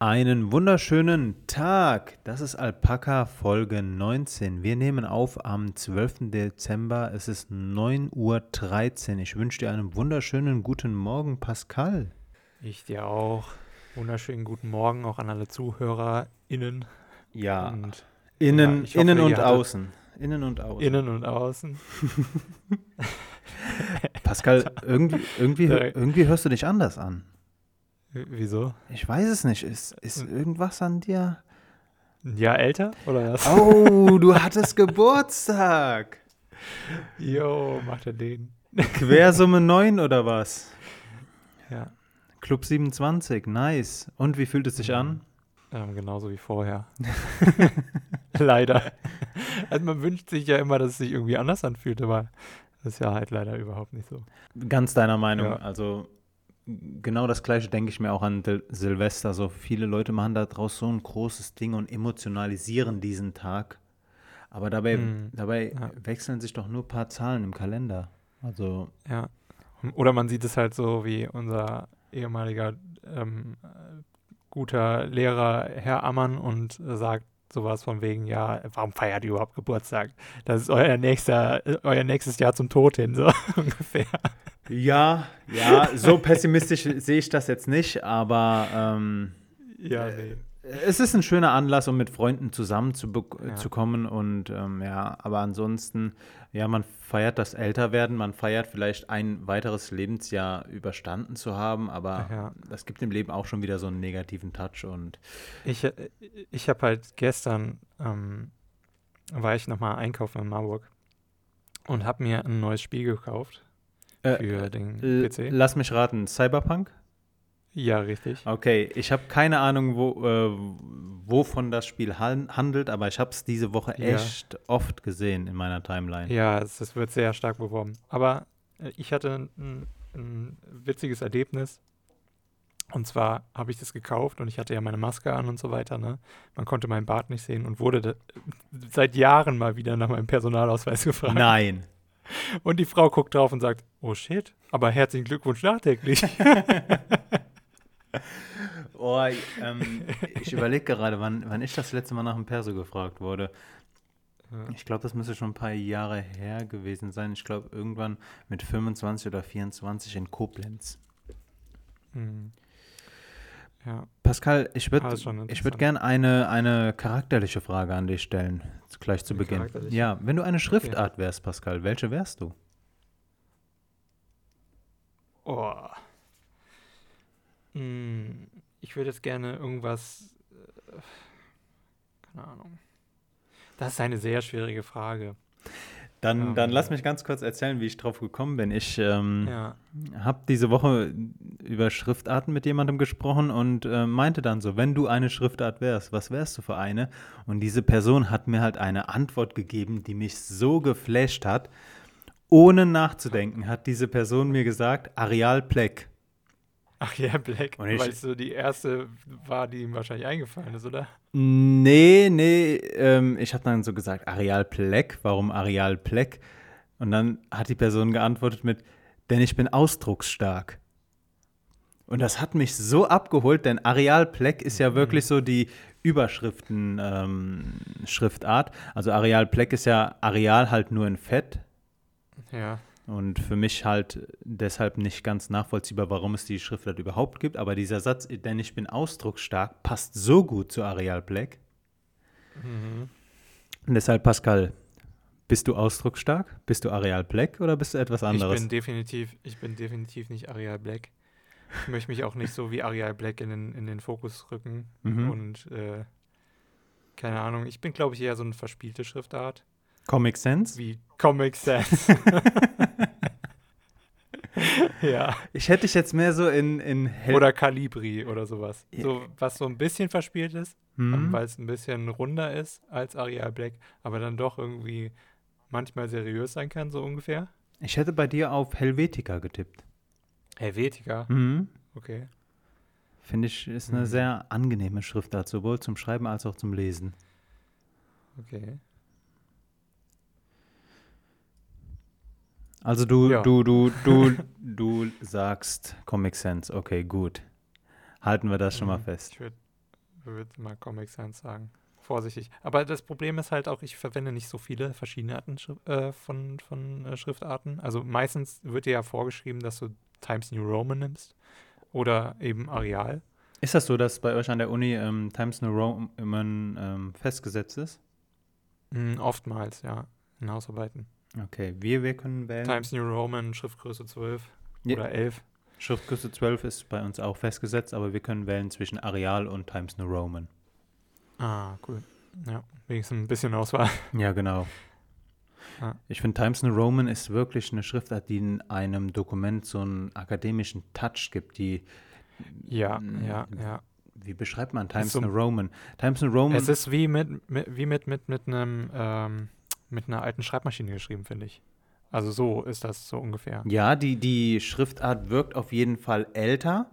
Einen wunderschönen Tag. Das ist Alpaka Folge 19. Wir nehmen auf am 12. Dezember. Es ist 9.13 Uhr. Ich wünsche dir einen wunderschönen guten Morgen, Pascal. Ich dir auch. Wunderschönen guten Morgen auch an alle ZuhörerInnen. Ja. Und, innen, ja, hoffe, innen und außen. Innen und außen. Innen und außen. Pascal, irgendwie, irgendwie, irgendwie hörst du dich anders an. Wieso? Ich weiß es nicht. Ist, ist hm. irgendwas an dir? Ein Jahr älter oder was? Oh, du hattest Geburtstag. Jo, macht er den. Quersumme 9 oder was? Ja. Club 27, nice. Und wie fühlt es sich an? Ähm, genauso wie vorher. leider. Also man wünscht sich ja immer, dass es sich irgendwie anders anfühlt, aber das ist ja halt leider überhaupt nicht so. Ganz deiner Meinung. Ja. Also genau das gleiche denke ich mir auch an Silvester. So viele Leute machen daraus so ein großes Ding und emotionalisieren diesen Tag. Aber dabei, hm, dabei ja. wechseln sich doch nur ein paar Zahlen im Kalender. Also. Ja. Oder man sieht es halt so wie unser ehemaliger ähm, guter Lehrer Herr Ammann und sagt sowas von wegen, ja, warum feiert ihr überhaupt Geburtstag? Das ist euer nächster, euer nächstes Jahr zum Tod hin, so ungefähr. Ja, ja, so pessimistisch sehe ich das jetzt nicht, aber ähm, ja, nee. es ist ein schöner Anlass, um mit Freunden zusammenzukommen ja. und ähm, ja, aber ansonsten, ja, man feiert das Älterwerden, man feiert vielleicht ein weiteres Lebensjahr überstanden zu haben, aber ja. das gibt dem Leben auch schon wieder so einen negativen Touch und ich, äh, ich habe halt gestern ähm, war ich nochmal einkaufen in Marburg und habe mir ein neues Spiel gekauft äh, für äh, den PC. Lass mich raten, Cyberpunk? Ja, richtig. Okay, ich habe keine Ahnung, wo, äh, wovon das Spiel handelt, aber ich habe es diese Woche ja. echt oft gesehen in meiner Timeline. Ja, es, es wird sehr stark beworben. Aber äh, ich hatte ein, ein, witziges Erlebnis. Und zwar habe ich das gekauft und ich hatte ja meine Maske an und so weiter. Ne? Man konnte meinen Bart nicht sehen und wurde seit Jahren mal wieder nach meinem Personalausweis gefragt. Nein. Und die Frau guckt drauf und sagt, oh shit, aber herzlichen Glückwunsch nachträglich. oh, ähm, ich überlege gerade, wann, wann ich das letzte Mal nach dem Perso gefragt wurde. Ich glaube, das müsste schon ein paar Jahre her gewesen sein. Ich glaube, irgendwann mit 25 oder 24 in Koblenz. Mhm. Ja. Pascal, ich würde ich würd gerne eine, eine charakterliche Frage an dich stellen, gleich zu Beginn. Ja, wenn du eine Schriftart okay. wärst, Pascal, welche wärst du? Oh. Hm, ich würde jetzt gerne irgendwas. Äh, keine Ahnung. Das ist eine sehr schwierige Frage. Dann, dann lass mich ganz kurz erzählen, wie ich drauf gekommen bin. Ich ähm, ja. habe diese Woche über Schriftarten mit jemandem gesprochen und äh, meinte dann so, wenn du eine Schriftart wärst, was wärst du für eine? Und diese Person hat mir halt eine Antwort gegeben, die mich so geflasht hat. Ohne nachzudenken hat diese Person mir gesagt, Areal Pleck. Ach ja, Black, weil es so die erste war, die ihm wahrscheinlich eingefallen ist, oder? Nee, nee, ähm, ich habe dann so gesagt, Areal Pleck, warum Areal Pleck? Und dann hat die Person geantwortet mit, denn ich bin ausdrucksstark. Und das hat mich so abgeholt, denn Areal Pleck ist ja mhm. wirklich so die Überschriften-Schriftart. Ähm, also Areal Pleck ist ja Areal halt nur in Fett. Ja. Und für mich halt deshalb nicht ganz nachvollziehbar, warum es die Schriftart überhaupt gibt. Aber dieser Satz, denn ich bin ausdrucksstark, passt so gut zu Areal Black. Mhm. Und deshalb, Pascal, bist du ausdrucksstark? Bist du Areal Black oder bist du etwas anderes? Ich bin definitiv, ich bin definitiv nicht Areal Black. Ich möchte mich auch nicht so wie Areal Black in den, in den Fokus rücken. Mhm. Und äh, keine Ahnung, ich bin, glaube ich, eher so eine verspielte Schriftart. Comic Sense? Wie Comic Sense. ja. Ich hätte dich jetzt mehr so in, in Hel Oder Calibri oder sowas. So, was so ein bisschen verspielt ist, mhm. weil es ein bisschen runder ist als Arial Black, aber dann doch irgendwie manchmal seriös sein kann, so ungefähr. Ich hätte bei dir auf Helvetica getippt. Helvetica? Mhm. Okay. Finde ich, ist eine mhm. sehr angenehme Schriftart, sowohl zum Schreiben als auch zum Lesen. Okay. Also du, ja. du, du, du, du sagst Comic Sense. Okay, gut. Halten wir das schon mal mhm. fest. Ich würde würde mal Comic Sans sagen. Vorsichtig. Aber das Problem ist halt auch, ich verwende nicht so viele verschiedene Arten äh, von, von äh, Schriftarten. Also meistens wird dir ja vorgeschrieben, dass du Times New Roman nimmst oder eben Areal. Ist das so, dass bei euch an der Uni ähm, Times New Roman ähm, festgesetzt ist? Mm, oftmals, ja, in Hausarbeiten. Okay, wir, wir können wählen. Times New Roman, Schriftgröße 12 ja. oder 11. Schriftgröße 12 ist bei uns auch festgesetzt, aber wir können wählen zwischen Areal und Times New Roman. Ah, cool. Ja, wenigstens ein bisschen Auswahl. Ja, genau. Ah. Ich finde, Times New Roman ist wirklich eine Schriftart, die in einem Dokument so einen akademischen Touch gibt, die. Ja, ja, ja. Wie beschreibt man Times so, New Roman? Times New Roman. Es ist wie mit, mit wie mit, mit, mit einem ähm, mit einer alten Schreibmaschine geschrieben, finde ich. Also so ist das so ungefähr. Ja, die, die Schriftart wirkt auf jeden Fall älter.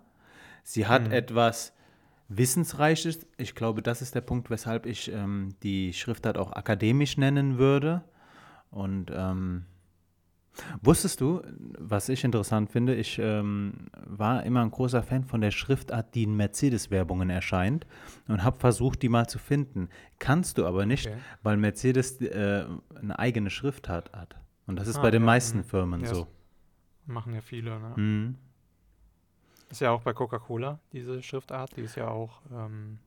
Sie hat mhm. etwas Wissensreiches. Ich glaube, das ist der Punkt, weshalb ich ähm, die Schriftart auch akademisch nennen würde. Und ähm, wusstest du, was ich interessant finde, ich ähm, war immer ein großer Fan von der Schriftart, die in Mercedes-Werbungen erscheint und habe versucht, die mal zu finden. Kannst du aber nicht, okay. weil Mercedes äh, eine eigene Schriftart hat. Und das ist ah, bei den ja, meisten mh. Firmen ja, so. Machen ja viele, ne? Mhm. Ist ja auch bei Coca-Cola, diese Schriftart, die ist ja auch. Ähm,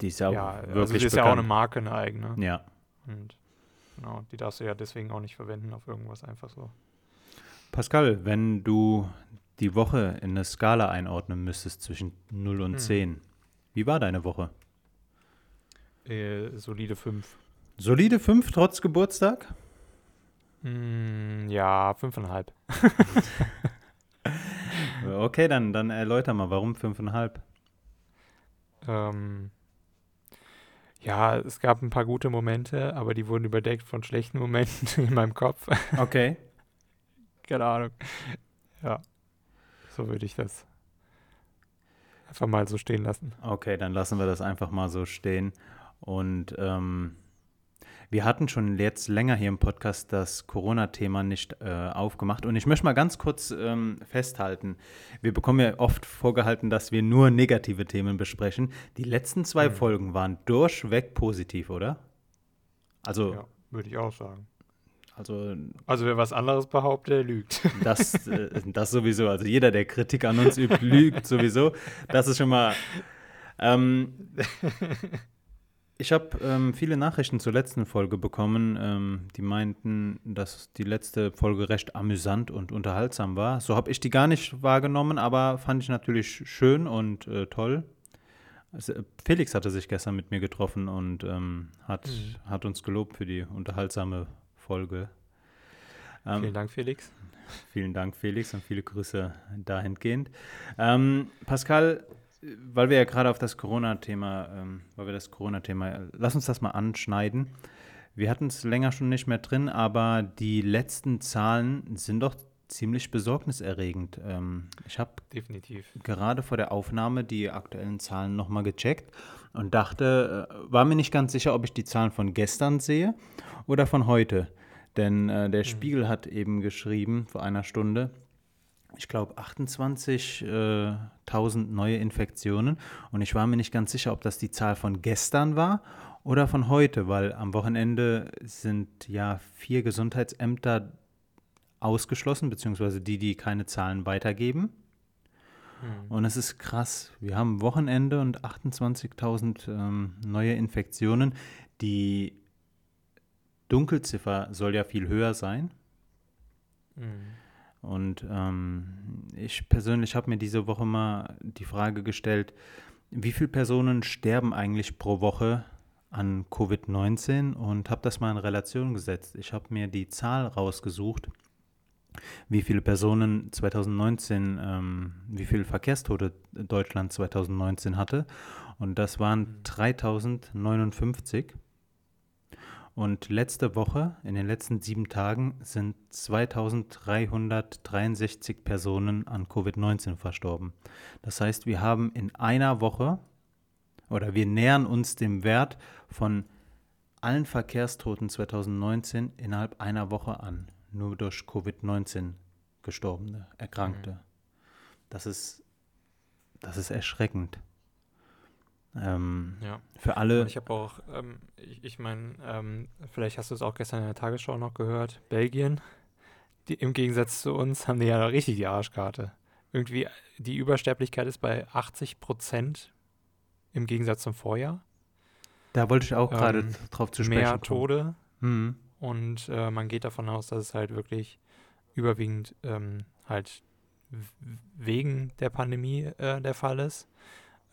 die ist ja auch ja, also wirklich also die ist bekannt. ja auch eine Marke, eine eigene. Ja. Und genau, die darfst du ja deswegen auch nicht verwenden auf irgendwas einfach so. Pascal, wenn du die Woche in eine Skala einordnen müsstest zwischen 0 und hm. 10, wie war deine Woche? Äh, solide 5. Solide 5 trotz Geburtstag? Mm, ja, fünfeinhalb. okay, dann, dann erläuter mal, warum fünfeinhalb? Ähm, ja, es gab ein paar gute Momente, aber die wurden überdeckt von schlechten Momenten in meinem Kopf. Okay. Keine Ahnung. Ja, so würde ich das einfach mal so stehen lassen. Okay, dann lassen wir das einfach mal so stehen. Und ähm, wir hatten schon jetzt länger hier im Podcast das Corona-Thema nicht äh, aufgemacht. Und ich möchte mal ganz kurz ähm, festhalten. Wir bekommen ja oft vorgehalten, dass wir nur negative Themen besprechen. Die letzten zwei mhm. Folgen waren durchweg positiv, oder? Also. Ja, würde ich auch sagen. Also, also wer was anderes behauptet, der lügt. Das, äh, das sowieso. Also jeder, der Kritik an uns übt, lügt sowieso. Das ist schon mal. Ähm, ich habe ähm, viele Nachrichten zur letzten Folge bekommen, ähm, die meinten, dass die letzte Folge recht amüsant und unterhaltsam war. So habe ich die gar nicht wahrgenommen, aber fand ich natürlich schön und äh, toll. Also, Felix hatte sich gestern mit mir getroffen und ähm, hat, mhm. hat uns gelobt für die unterhaltsame Folge. Ähm, vielen Dank, Felix. Vielen Dank, Felix, und viele Grüße dahingehend. Ähm, Pascal, weil wir ja gerade auf das Corona-Thema, ähm, weil wir das Corona-Thema, lass uns das mal anschneiden. Wir hatten es länger schon nicht mehr drin, aber die letzten Zahlen sind doch ziemlich besorgniserregend. Ähm, ich habe gerade vor der Aufnahme die aktuellen Zahlen nochmal gecheckt und dachte, äh, war mir nicht ganz sicher, ob ich die Zahlen von gestern sehe oder von heute. Denn äh, der mhm. Spiegel hat eben geschrieben vor einer Stunde, ich glaube, 28.000 äh, neue Infektionen. Und ich war mir nicht ganz sicher, ob das die Zahl von gestern war oder von heute, weil am Wochenende sind ja vier Gesundheitsämter ausgeschlossen, beziehungsweise die, die keine Zahlen weitergeben. Mhm. Und es ist krass. Wir haben Wochenende und 28.000 ähm, neue Infektionen. Die Dunkelziffer soll ja viel höher sein. Mhm. Und ähm, ich persönlich habe mir diese Woche mal die Frage gestellt, wie viele Personen sterben eigentlich pro Woche an Covid-19 und habe das mal in Relation gesetzt. Ich habe mir die Zahl rausgesucht, wie viele Personen 2019, ähm, wie viele Verkehrstote Deutschland 2019 hatte. Und das waren 3059. Und letzte Woche, in den letzten sieben Tagen, sind 2363 Personen an Covid-19 verstorben. Das heißt, wir haben in einer Woche oder wir nähern uns dem Wert von allen Verkehrstoten 2019 innerhalb einer Woche an. Nur durch Covid-19 gestorbene, Erkrankte. Mhm. Das ist, das ist erschreckend. Ähm, Ja. Für alle. Und ich habe auch, ähm, ich, ich meine, ähm, vielleicht hast du es auch gestern in der Tagesschau noch gehört, Belgien, die, im Gegensatz zu uns, haben die ja richtig die Arschkarte. Irgendwie, die Übersterblichkeit ist bei 80 Prozent im Gegensatz zum Vorjahr. Da wollte ich auch gerade Ähm, drauf zu sprechen Mehr kommen. Tode Mhm. und äh, man geht davon aus, dass es halt wirklich überwiegend ähm, halt wegen der Pandemie äh, der Fall ist.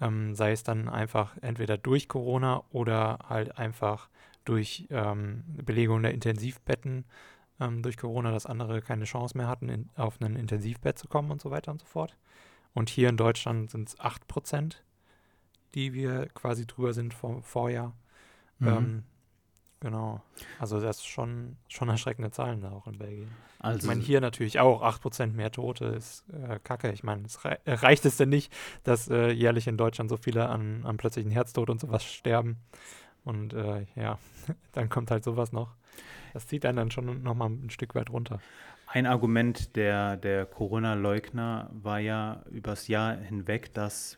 Ähm, sei es dann einfach entweder durch Corona oder halt einfach durch ähm, Belegung der Intensivbetten ähm, durch Corona, dass andere keine Chance mehr hatten, in, auf ein Intensivbett zu kommen und so weiter und so fort. Und hier in Deutschland sind es 8 Prozent, die wir quasi drüber sind vom Vorjahr. Mhm. Genau. Also das ist schon, schon erschreckende Zahlen da auch in Belgien. also, Ich meine, hier natürlich auch 8% mehr Tote ist äh, kacke. Ich meine, es rei äh, reicht es denn nicht, dass äh, jährlich in Deutschland so viele an, an plötzlichen Herztod und sowas sterben. Und äh, ja, dann kommt halt sowas noch. Das zieht einen dann schon nochmal ein Stück weit runter. Ein Argument der, der Corona-Leugner war ja übers Jahr hinweg, dass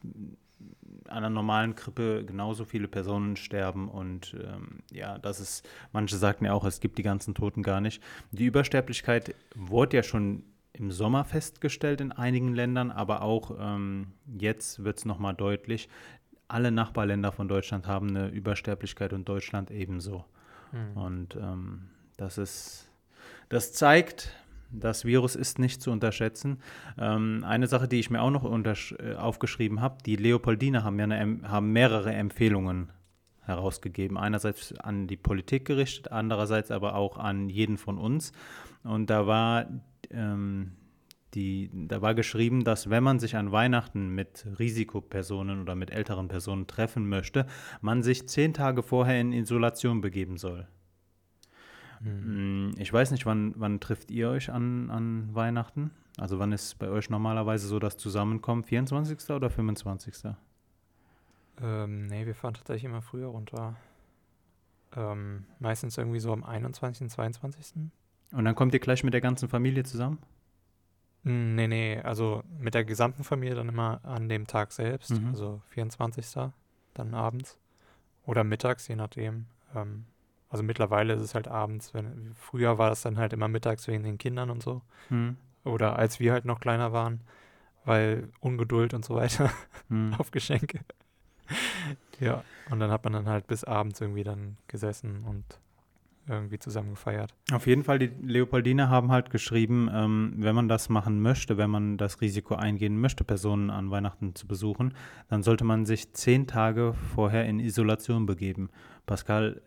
einer normalen Grippe genauso viele Personen sterben und ähm, ja, das ist, manche sagten ja auch, es gibt die ganzen Toten gar nicht. Die Übersterblichkeit wurde ja schon im Sommer festgestellt in einigen Ländern, aber auch ähm, jetzt wird es nochmal deutlich. Alle Nachbarländer von Deutschland haben eine Übersterblichkeit und Deutschland ebenso. Hm. Und ähm, das ist, das zeigt, das Virus ist nicht zu unterschätzen. Ähm, eine Sache, die ich mir auch noch äh, aufgeschrieben habe, die Leopoldiner haben ja eine, haben mehrere Empfehlungen herausgegeben. Einerseits an die Politik gerichtet, andererseits aber auch an jeden von uns. Und da war ähm, die, da war geschrieben, dass wenn man sich an Weihnachten mit Risikopersonen oder mit älteren Personen treffen möchte, man sich zehn Tage vorher in Isolation begeben soll. Hm. Mm, Ich weiß nicht, wann, wann trifft ihr euch an, an Weihnachten? Also wann ist bei euch normalerweise so das Zusammenkommen? 24. oder 25.? Ähm, nee, wir fahren tatsächlich immer früher runter. Ähm, meistens irgendwie so am 21., 22. Und dann kommt ihr gleich mit der ganzen Familie zusammen? Mm, Nee, nee, also mit der gesamten Familie dann immer an dem Tag selbst, Mhm. also 24. dann abends oder mittags, je nachdem. Ähm, also mittlerweile ist es halt abends, wenn früher war das dann halt immer mittags wegen den Kindern und so. Hm. Oder als wir halt noch kleiner waren, weil Ungeduld und so weiter Hm. auf Geschenke. ja, und dann hat man dann halt bis abends irgendwie dann gesessen und irgendwie zusammen gefeiert. Auf jeden Fall, die Leopoldiner haben halt geschrieben, ähm, wenn man das machen möchte, wenn man das Risiko eingehen möchte, Personen an Weihnachten zu besuchen, dann sollte man sich zehn Tage vorher in Isolation begeben. Pascal,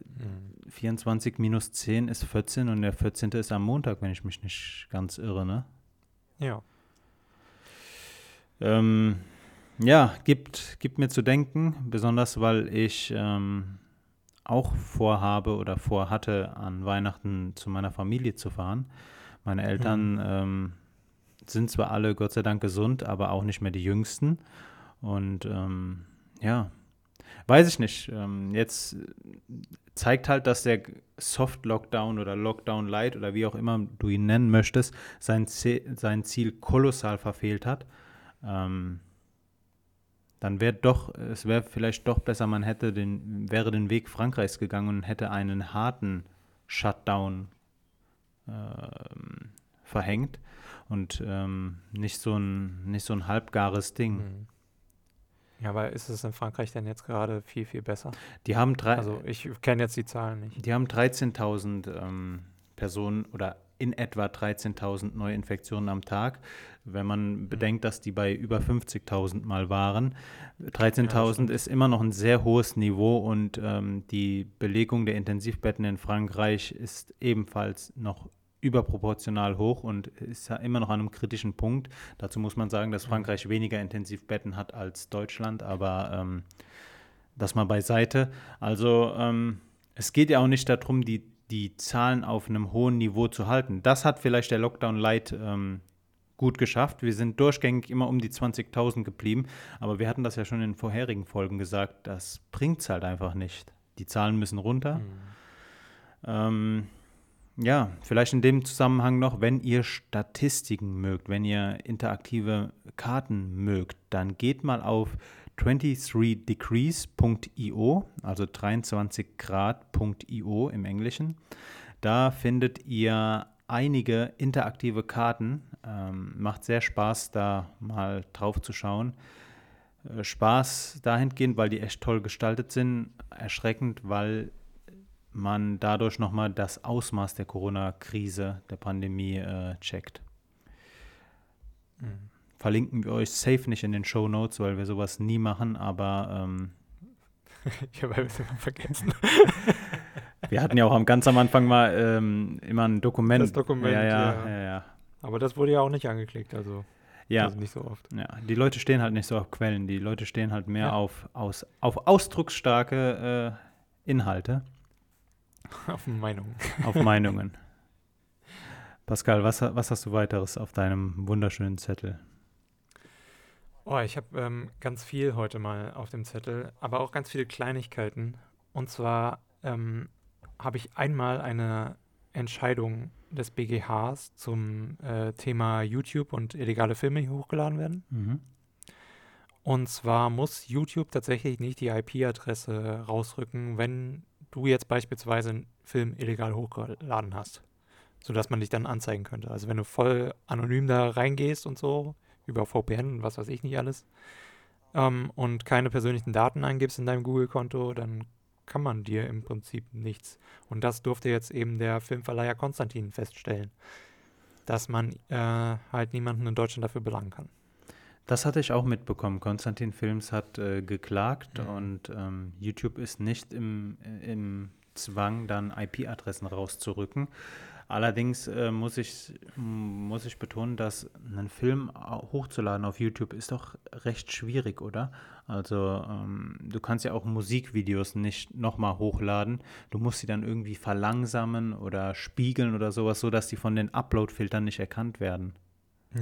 24 minus 10 ist 14 und der 14. ist am Montag, wenn ich mich nicht ganz irre, ne? Ja. Ähm, ja, gibt, gibt mir zu denken, besonders weil ich ähm, auch vorhabe oder vorhatte, an Weihnachten zu meiner Familie zu fahren. Meine Eltern ähm, sind zwar alle Gott sei Dank gesund, aber auch nicht mehr die jüngsten. Und ähm, ja, weiß ich nicht. Ähm, jetzt zeigt halt, dass der Soft Lockdown oder Lockdown Light oder wie auch immer du ihn nennen möchtest, sein, Ziel, sein Ziel kolossal verfehlt hat. Ähm, dann wäre doch, es wäre vielleicht doch besser, man hätte den, wäre den Weg Frankreichs gegangen und hätte einen harten Shutdown ähm, verhängt und ähm, nicht so ein nicht so ein halbgares Ding. Mhm. Ja, aber ist es in Frankreich denn jetzt gerade viel, viel besser? Die haben drei, Also ich kenne jetzt die Zahlen nicht. die haben 13.000 ähm, Personen oder in etwa 13.000 Neuinfektionen am Tag. Wenn man bedenkt, dass die bei über 50.000 mal waren, 13.000 stimmt. ist immer noch ein sehr hohes Niveau und ähm, die Belegung der Intensivbetten in Frankreich ist ebenfalls noch überproportional hoch und ist ja immer noch an einem kritischen Punkt. Dazu muss man sagen, dass Mhm. Frankreich weniger Intensivbetten hat als Deutschland, aber ähm, das mal beiseite. Also ähm, es geht ja auch nicht darum, die, die Zahlen auf einem hohen Niveau zu halten. Das hat vielleicht der Lockdown Light ähm, gut geschafft. Wir sind durchgängig immer um die 20.000 geblieben, aber wir hatten das ja schon in vorherigen Folgen gesagt, das bringt es halt einfach nicht. Die Zahlen müssen runter. Mhm. Ähm, ja, vielleicht in dem Zusammenhang noch, wenn ihr Statistiken mögt, wenn ihr interaktive Karten mögt, dann geht mal auf 23degrees.io, also 23grad.io im Englischen. Da findet ihr einige interaktive Karten. Ähm, macht sehr Spaß, da mal drauf zu schauen. Äh, Spaß dahingehend, weil die echt toll gestaltet sind. Erschreckend, weil man dadurch nochmal das Ausmaß der Corona-Krise, der Pandemie äh, checkt. Mhm. Verlinken wir euch safe nicht in den Show Notes, weil wir sowas nie machen, aber ähm, ich habe es vergessen. wir hatten ja auch am ganz am Anfang mal ähm, immer ein Dokument. Das Dokument, ja, ja, ja. ja, ja. Aber das wurde ja auch nicht angeklickt, also. Ja. Also nicht so oft. Ja, die Leute stehen halt nicht so auf Quellen, die Leute stehen halt mehr ja. auf, aus, auf ausdrucksstarke äh, Inhalte. Auf Meinungen. Auf Meinungen. Pascal, was, was hast du weiteres auf deinem wunderschönen Zettel? Oh, ich habe ähm, ganz viel heute mal auf dem Zettel, aber auch ganz viele Kleinigkeiten. Und zwar ähm, habe ich einmal eine Entscheidung des BGHs zum äh, Thema YouTube und illegale Filme hier hochgeladen werden. Mhm. Und zwar muss YouTube tatsächlich nicht die IP-Adresse rausrücken, wenn du jetzt beispielsweise einen Film illegal hochgeladen hast, sodass man dich dann anzeigen könnte. Also wenn du voll anonym da reingehst und so, über VPN und was weiß ich nicht alles, ähm, und keine persönlichen Daten eingibst in deinem Google-Konto, dann kann man dir im Prinzip nichts. Und das durfte jetzt eben der Filmverleiher Konstantin feststellen, dass man äh, halt niemanden in Deutschland dafür belangen kann. Das hatte ich auch mitbekommen. Konstantin Films hat äh, geklagt mhm. und ähm, YouTube ist nicht im, äh, im Zwang, dann IP-Adressen rauszurücken. Allerdings äh, muss, ich, muss ich betonen, dass einen Film hochzuladen auf YouTube ist doch recht schwierig, oder? Also ähm, du kannst ja auch Musikvideos nicht nochmal hochladen. Du musst sie dann irgendwie verlangsamen oder spiegeln oder sowas, sodass die von den Upload-Filtern nicht erkannt werden.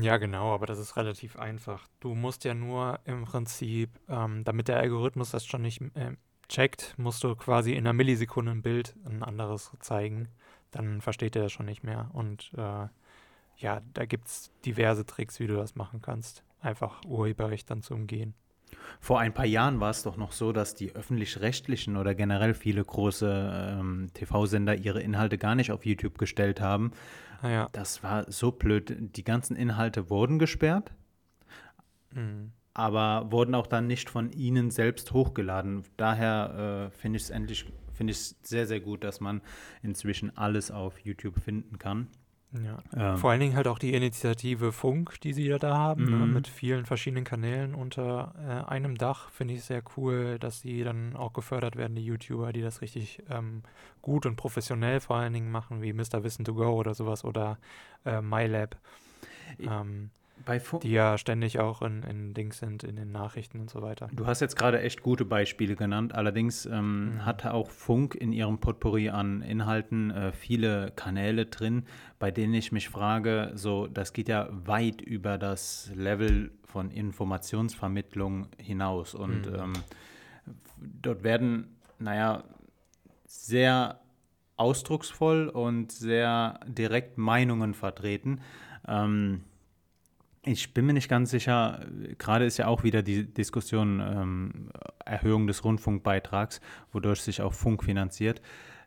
Ja, genau, aber das ist relativ einfach. Du musst ja nur im Prinzip, ähm, damit der Algorithmus das schon nicht äh, checkt, musst du quasi in einer Millisekunde ein Bild ein anderes zeigen dann versteht er das schon nicht mehr. Und äh, ja, da gibt es diverse Tricks, wie du das machen kannst. Einfach Urheberrecht dann zu umgehen. Vor ein paar Jahren war es doch noch so, dass die öffentlich-rechtlichen oder generell viele große ähm, TV-Sender ihre Inhalte gar nicht auf YouTube gestellt haben. Ah, ja. Das war so blöd. Die ganzen Inhalte wurden gesperrt, mhm. aber wurden auch dann nicht von ihnen selbst hochgeladen. Daher äh, finde ich es endlich finde ich sehr, sehr gut, dass man inzwischen alles auf YouTube finden kann. Ja. Ähm. Vor allen Dingen halt auch die Initiative Funk, die sie da haben, ne, mhm. ne, mit vielen verschiedenen Kanälen unter äh, einem Dach, finde ich sehr cool, dass sie dann auch gefördert werden, die YouTuber, die das richtig ähm, gut und professionell vor allen Dingen machen, wie Mr. Wissen to Go oder sowas oder äh, MyLab. Ähm, die ja ständig auch in, in Dings sind, in den Nachrichten und so weiter. Du hast jetzt gerade echt gute Beispiele genannt. Allerdings ähm, mhm. hatte auch Funk in ihrem Potpourri an Inhalten äh, viele Kanäle drin, bei denen ich mich frage, so, das geht ja weit über das Level von Informationsvermittlung hinaus. Und mhm. ähm, dort werden, naja, sehr ausdrucksvoll und sehr direkt Meinungen vertreten. Ähm, ich bin mir nicht ganz sicher, gerade ist ja auch wieder die Diskussion ähm, Erhöhung des Rundfunkbeitrags, wodurch sich auch Funk finanziert.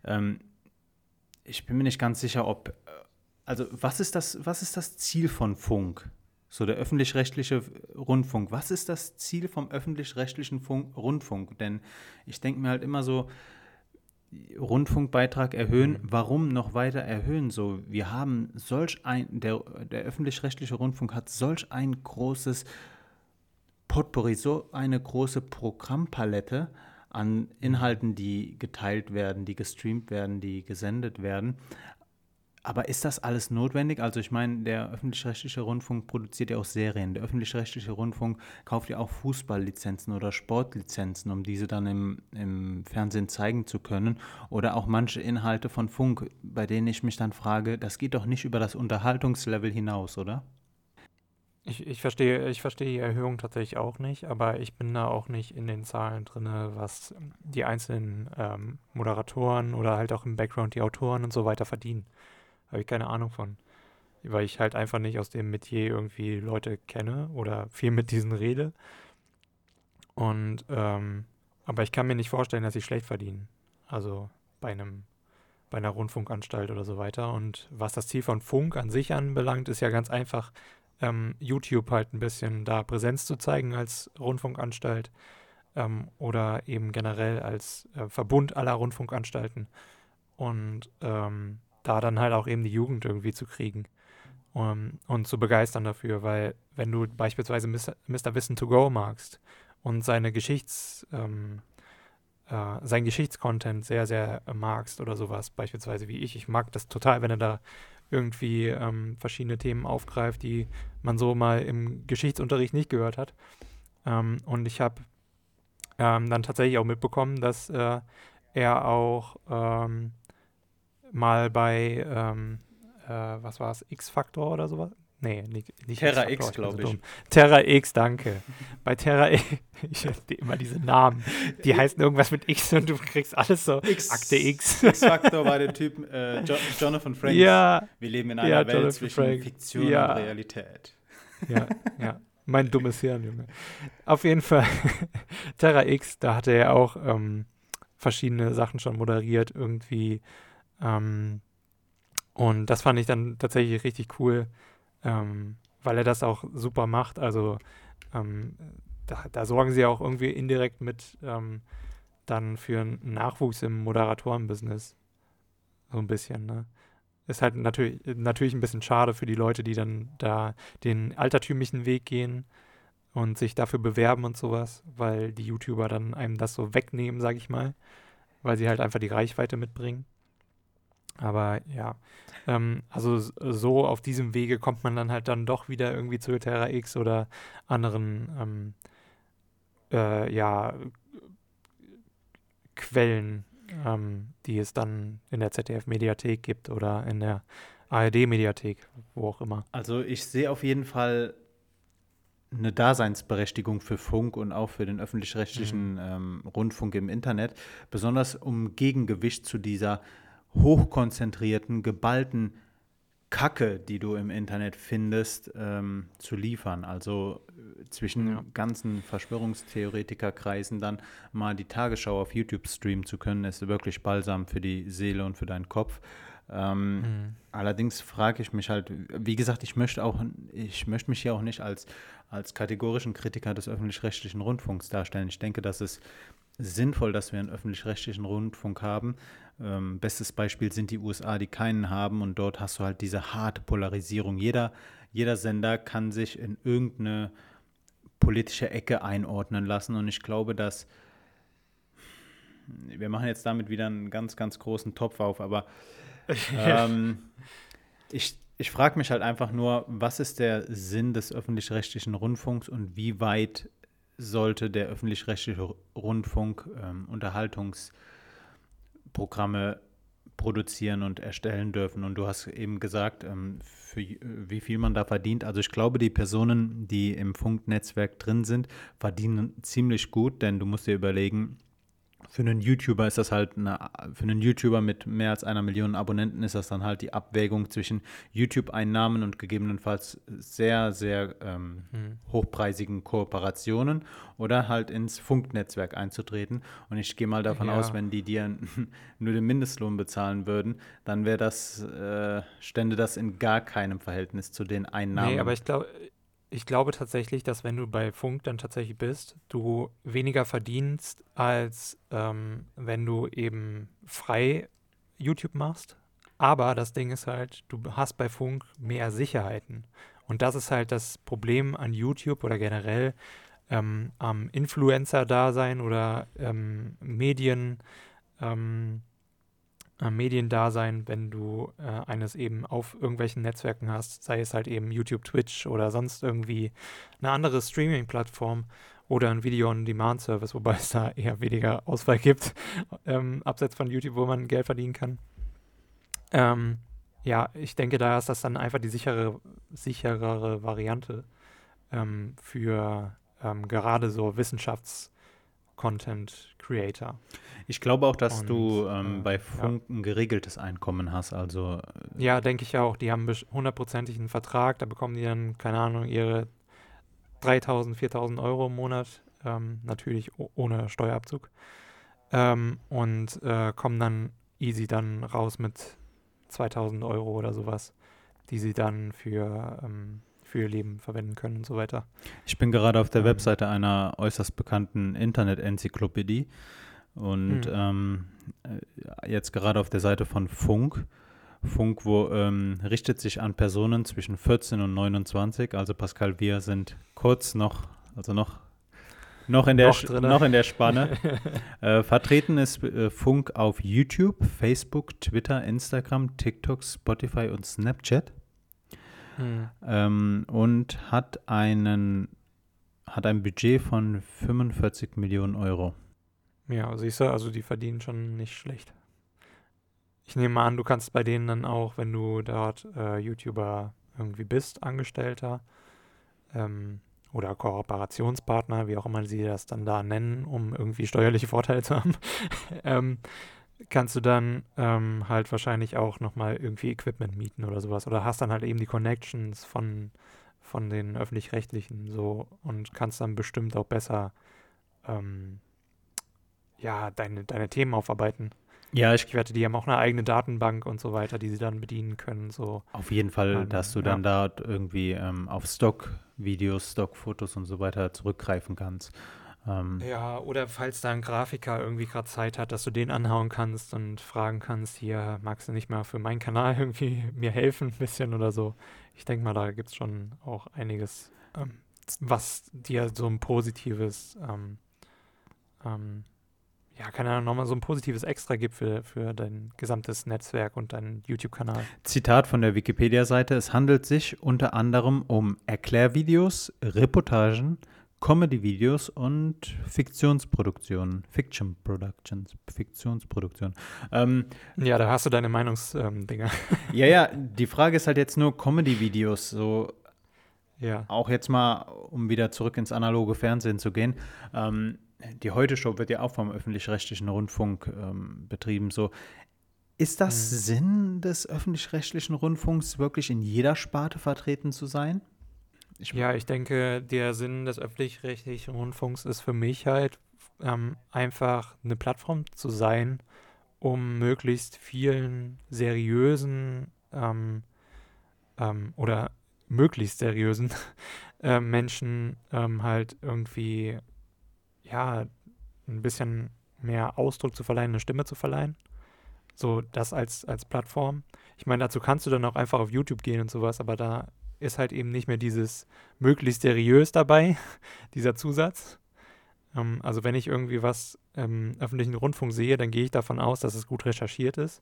Ähm, ich bin mir nicht ganz sicher, ob, also was ist das, was ist das Ziel von Funk? So der öffentlich-rechtliche Rundfunk. Was ist das Ziel vom öffentlich-rechtlichen Rundfunk? Denn ich denke mir halt immer so, Rundfunkbeitrag erhöhen. Mhm. Warum noch weiter erhöhen? So, wir haben solch ein, der, der öffentlich-rechtliche Rundfunk hat solch ein großes Potpourri, so eine große Programmpalette an. Inhalten, die geteilt werden, die gestreamt werden, die gesendet werden. Aber ist das alles notwendig? Also ich meine, der öffentlich-rechtliche Rundfunk produziert ja auch Serien. Der öffentlich-rechtliche Rundfunk kauft ja auch Fußballlizenzen oder Sportlizenzen, um diese dann im, im Fernsehen zeigen zu können. Oder auch manche Inhalte von Funk, bei denen ich mich dann frage, das geht doch nicht über das Unterhaltungslevel hinaus, oder? Ich, ich, verstehe, ich verstehe die Erhöhung tatsächlich auch nicht, aber ich bin da auch nicht in den Zahlen drin, was die einzelnen ähm, Moderatoren oder halt auch im Background die Autoren und so weiter verdienen. Habe ich keine Ahnung von. Weil ich halt einfach nicht aus dem Metier irgendwie Leute kenne oder viel mit diesen rede. Und, ähm, aber ich kann mir nicht vorstellen, dass sie schlecht verdienen. Also bei einem, bei einer Rundfunkanstalt oder so weiter. Und was das Ziel von Funk an sich anbelangt, ist ja ganz einfach, ähm, YouTube halt ein bisschen da Präsenz zu zeigen als Rundfunkanstalt ähm, oder eben generell als äh, Verbund aller Rundfunkanstalten und ähm, da dann halt auch eben die Jugend irgendwie zu kriegen um, und zu begeistern dafür, weil wenn du beispielsweise Mr. Mr. Wissen to Go magst und seine Geschichts, ähm, äh, sein Geschichtscontent sehr, sehr magst oder sowas, beispielsweise wie ich, ich mag das total, wenn er da irgendwie ähm, verschiedene Themen aufgreift, die man so mal im Geschichtsunterricht nicht gehört hat. Ähm, und ich habe ähm, dann tatsächlich auch mitbekommen, dass äh, er auch ähm, mal bei, ähm, äh, was war es, X-Factor oder sowas? Nee, nicht, nicht Terra X, glaube ich. Terra X, danke. Bei Terra X, ich immer diese Namen, die heißen irgendwas mit X und du kriegst alles so. X, Akte X. X-Factor war der Typ äh, jo Jonathan Franks. Ja. Wir leben in einer ja, Welt Jonathan zwischen Frakes. Fiktion Ja. und Realität. Ja, ja. Mein dummes Hirn, Junge. Auf jeden Fall, Terra X, da hatte er auch ähm, verschiedene Sachen schon moderiert, irgendwie. Ähm, und das fand ich dann tatsächlich richtig cool, ähm, weil er das auch super macht. Also ähm, da, da sorgen sie auch irgendwie indirekt mit ähm, dann für einen Nachwuchs im Moderatorenbusiness. So ein bisschen, ne? Ist halt natürlich, natürlich ein bisschen schade für die Leute, die dann da den altertümlichen Weg gehen und sich dafür bewerben und sowas, weil die YouTuber dann einem das so wegnehmen, sag ich mal, weil sie halt einfach die Reichweite mitbringen. Aber ja, ähm, also so auf diesem Wege kommt man dann halt dann doch wieder irgendwie zu Terra X oder anderen, ähm, äh, ja, Quellen, ähm, die es dann in der ZDF-Mediathek gibt oder in der ARD-Mediathek, wo auch immer. Also ich sehe auf jeden Fall eine Daseinsberechtigung für Funk und auch für den öffentlich-rechtlichen ähm, Rundfunk im Internet, besonders um Gegengewicht zu dieser hochkonzentrierten, geballten Kacke, die du im Internet findest, ähm, zu liefern. Also äh, zwischen Ja. ganzen Verschwörungstheoretikerkreisen dann mal die Tagesschau auf YouTube streamen zu können, ist wirklich balsam für die Seele und für deinen Kopf. Ähm, Mhm. Allerdings frage ich mich halt, wie gesagt, ich möchte auch, ich möchte mich hier auch nicht als, als kategorischen Kritiker des öffentlich-rechtlichen Rundfunks darstellen. Ich denke, dass es sinnvoll, dass wir einen öffentlich-rechtlichen Rundfunk haben. Ähm, bestes Beispiel sind die USA, die keinen haben und dort hast du halt diese harte Polarisierung. Jeder, jeder Sender kann sich in irgendeine politische Ecke einordnen lassen und ich glaube, dass wir machen jetzt damit wieder einen ganz, ganz großen Topf auf, aber ähm, ich ich frage mich halt einfach nur, was ist der Sinn des öffentlich-rechtlichen Rundfunks und wie weit sollte der öffentlich-rechtliche Rundfunk ähm, Unterhaltungsprogramme produzieren und erstellen dürfen. Und du hast eben gesagt, ähm, für wie viel man da verdient. Also ich glaube, die Personen, die im Funknetzwerk drin sind, verdienen ziemlich gut, denn du musst dir überlegen, für einen YouTuber ist das halt eine, für einen YouTuber mit mehr als einer Million Abonnenten ist das dann halt die Abwägung zwischen YouTube-Einnahmen und gegebenenfalls sehr, sehr ähm, Mhm. hochpreisigen Kooperationen oder halt ins Funknetzwerk einzutreten. Und ich gehe mal davon Ja. aus, wenn die dir nur den Mindestlohn bezahlen würden, dann wäre das, äh, stände das in gar keinem Verhältnis zu den Einnahmen. Nee, aber ich glaube, ich glaube tatsächlich, dass wenn du bei Funk dann tatsächlich bist, du weniger verdienst, als ähm, wenn du eben frei YouTube machst. Aber das Ding ist halt, du hast bei Funk mehr Sicherheiten. Und das ist halt das Problem an YouTube oder generell ähm, am Influencer-Dasein oder ähm, Medien, ähm, am Mediendasein, wenn du äh, eines eben auf irgendwelchen Netzwerken hast, sei es halt eben YouTube, Twitch oder sonst irgendwie eine andere Streaming-Plattform oder ein Video-on-Demand-Service, wobei es da eher weniger Auswahl gibt, ähm, abseits von YouTube, wo man Geld verdienen kann. Ähm, ja, ich denke, da ist das dann einfach die sichere, sicherere Variante ähm, für ähm, gerade so Wissenschafts-Content-Creator. ich glaube auch, dass Und, du ähm, äh, bei ja. Funk ein geregeltes Einkommen hast. Also äh, Ja, denke ich auch. Die haben hundertprozentig einen Vertrag, da bekommen die dann, keine Ahnung, ihre 3000, 4000 Euro im Monat ähm, natürlich ohne Steuerabzug. Ähm, und äh, kommen dann easy dann raus mit 2000 Euro oder sowas, die sie dann für, ähm, für ihr Leben verwenden können und so weiter. Ich bin gerade auf der ähm, Webseite einer äußerst bekannten Internet-Enzyklopädie und hm. ähm, äh, jetzt gerade auf der Seite von Funk. Funk, wo ähm, richtet sich an Personen zwischen 14 und 29. Also Pascal, wir sind kurz noch, also noch noch in der, noch, noch in der Spanne. äh, vertreten ist äh, Funk auf YouTube, Facebook, Twitter, Instagram, TikTok, Spotify und Snapchat. Hm. Ähm, und hat einen hat ein Budget von 45 Millionen Euro. Ja, siehst du, also die verdienen schon nicht schlecht. Ich nehme mal an, du kannst bei denen dann auch, wenn du dort äh, YouTuber irgendwie bist, Angestellter, ähm, oder Kooperationspartner, wie auch immer sie das dann da nennen, um irgendwie steuerliche Vorteile zu haben, ähm, kannst du dann ähm, halt wahrscheinlich auch nochmal irgendwie Equipment mieten oder sowas. Oder hast dann halt eben die Connections von, von den öffentlich-rechtlichen so und kannst dann bestimmt auch besser ähm, ja, deine, deine Themen aufarbeiten. Ja, ich, ich wette, die haben auch eine eigene Datenbank und so weiter, die sie dann bedienen können. So. Auf jeden Fall, ähm, dass du dann ja. da irgendwie ähm, auf Stock-Videos, Stock-Fotos und so weiter zurückgreifen kannst. Ähm, ja, oder falls da ein Grafiker irgendwie gerade Zeit hat, dass du den anhauen kannst und fragen kannst, hier, magst du nicht mal für meinen Kanal irgendwie mir helfen ein bisschen oder so. Ich denke mal, da gibt es schon auch einiges, ähm, was dir so ein positives ähm, ähm, ja, keine Ahnung, nochmal so ein positives Extra gibt für, für dein gesamtes Netzwerk und deinen YouTube-Kanal. Zitat von der Wikipedia-Seite: Es handelt sich unter anderem um Erklärvideos, Reportagen, Comedy-Videos und Fiktionsproduktionen. Fiction Productions. Fiktionsproduktionen. Ähm, ja, da hast du deine Meinungsdinger. Ähm, ja, ja, die Frage ist halt jetzt nur Comedy-Videos. So, ja. Auch jetzt mal, um wieder zurück ins analoge Fernsehen zu gehen. Ähm, die Heute-Show wird ja auch vom öffentlich-rechtlichen Rundfunk ähm, betrieben. So, ist das mhm. Sinn des öffentlich-rechtlichen Rundfunks, wirklich in jeder Sparte vertreten zu sein? Ich ja, ich denke, der Sinn des öffentlich-rechtlichen Rundfunks ist für mich halt ähm, einfach eine Plattform zu sein, um möglichst vielen seriösen ähm, ähm, oder möglichst seriösen äh, Menschen ähm, halt irgendwie ja, ein bisschen mehr Ausdruck zu verleihen, eine Stimme zu verleihen. So das als, als Plattform. Ich meine, dazu kannst du dann auch einfach auf YouTube gehen und sowas, aber da ist halt eben nicht mehr dieses möglichst seriös dabei, dieser Zusatz. Ähm, also wenn ich irgendwie was im öffentlichen Rundfunk sehe, dann gehe ich davon aus, dass es gut recherchiert ist.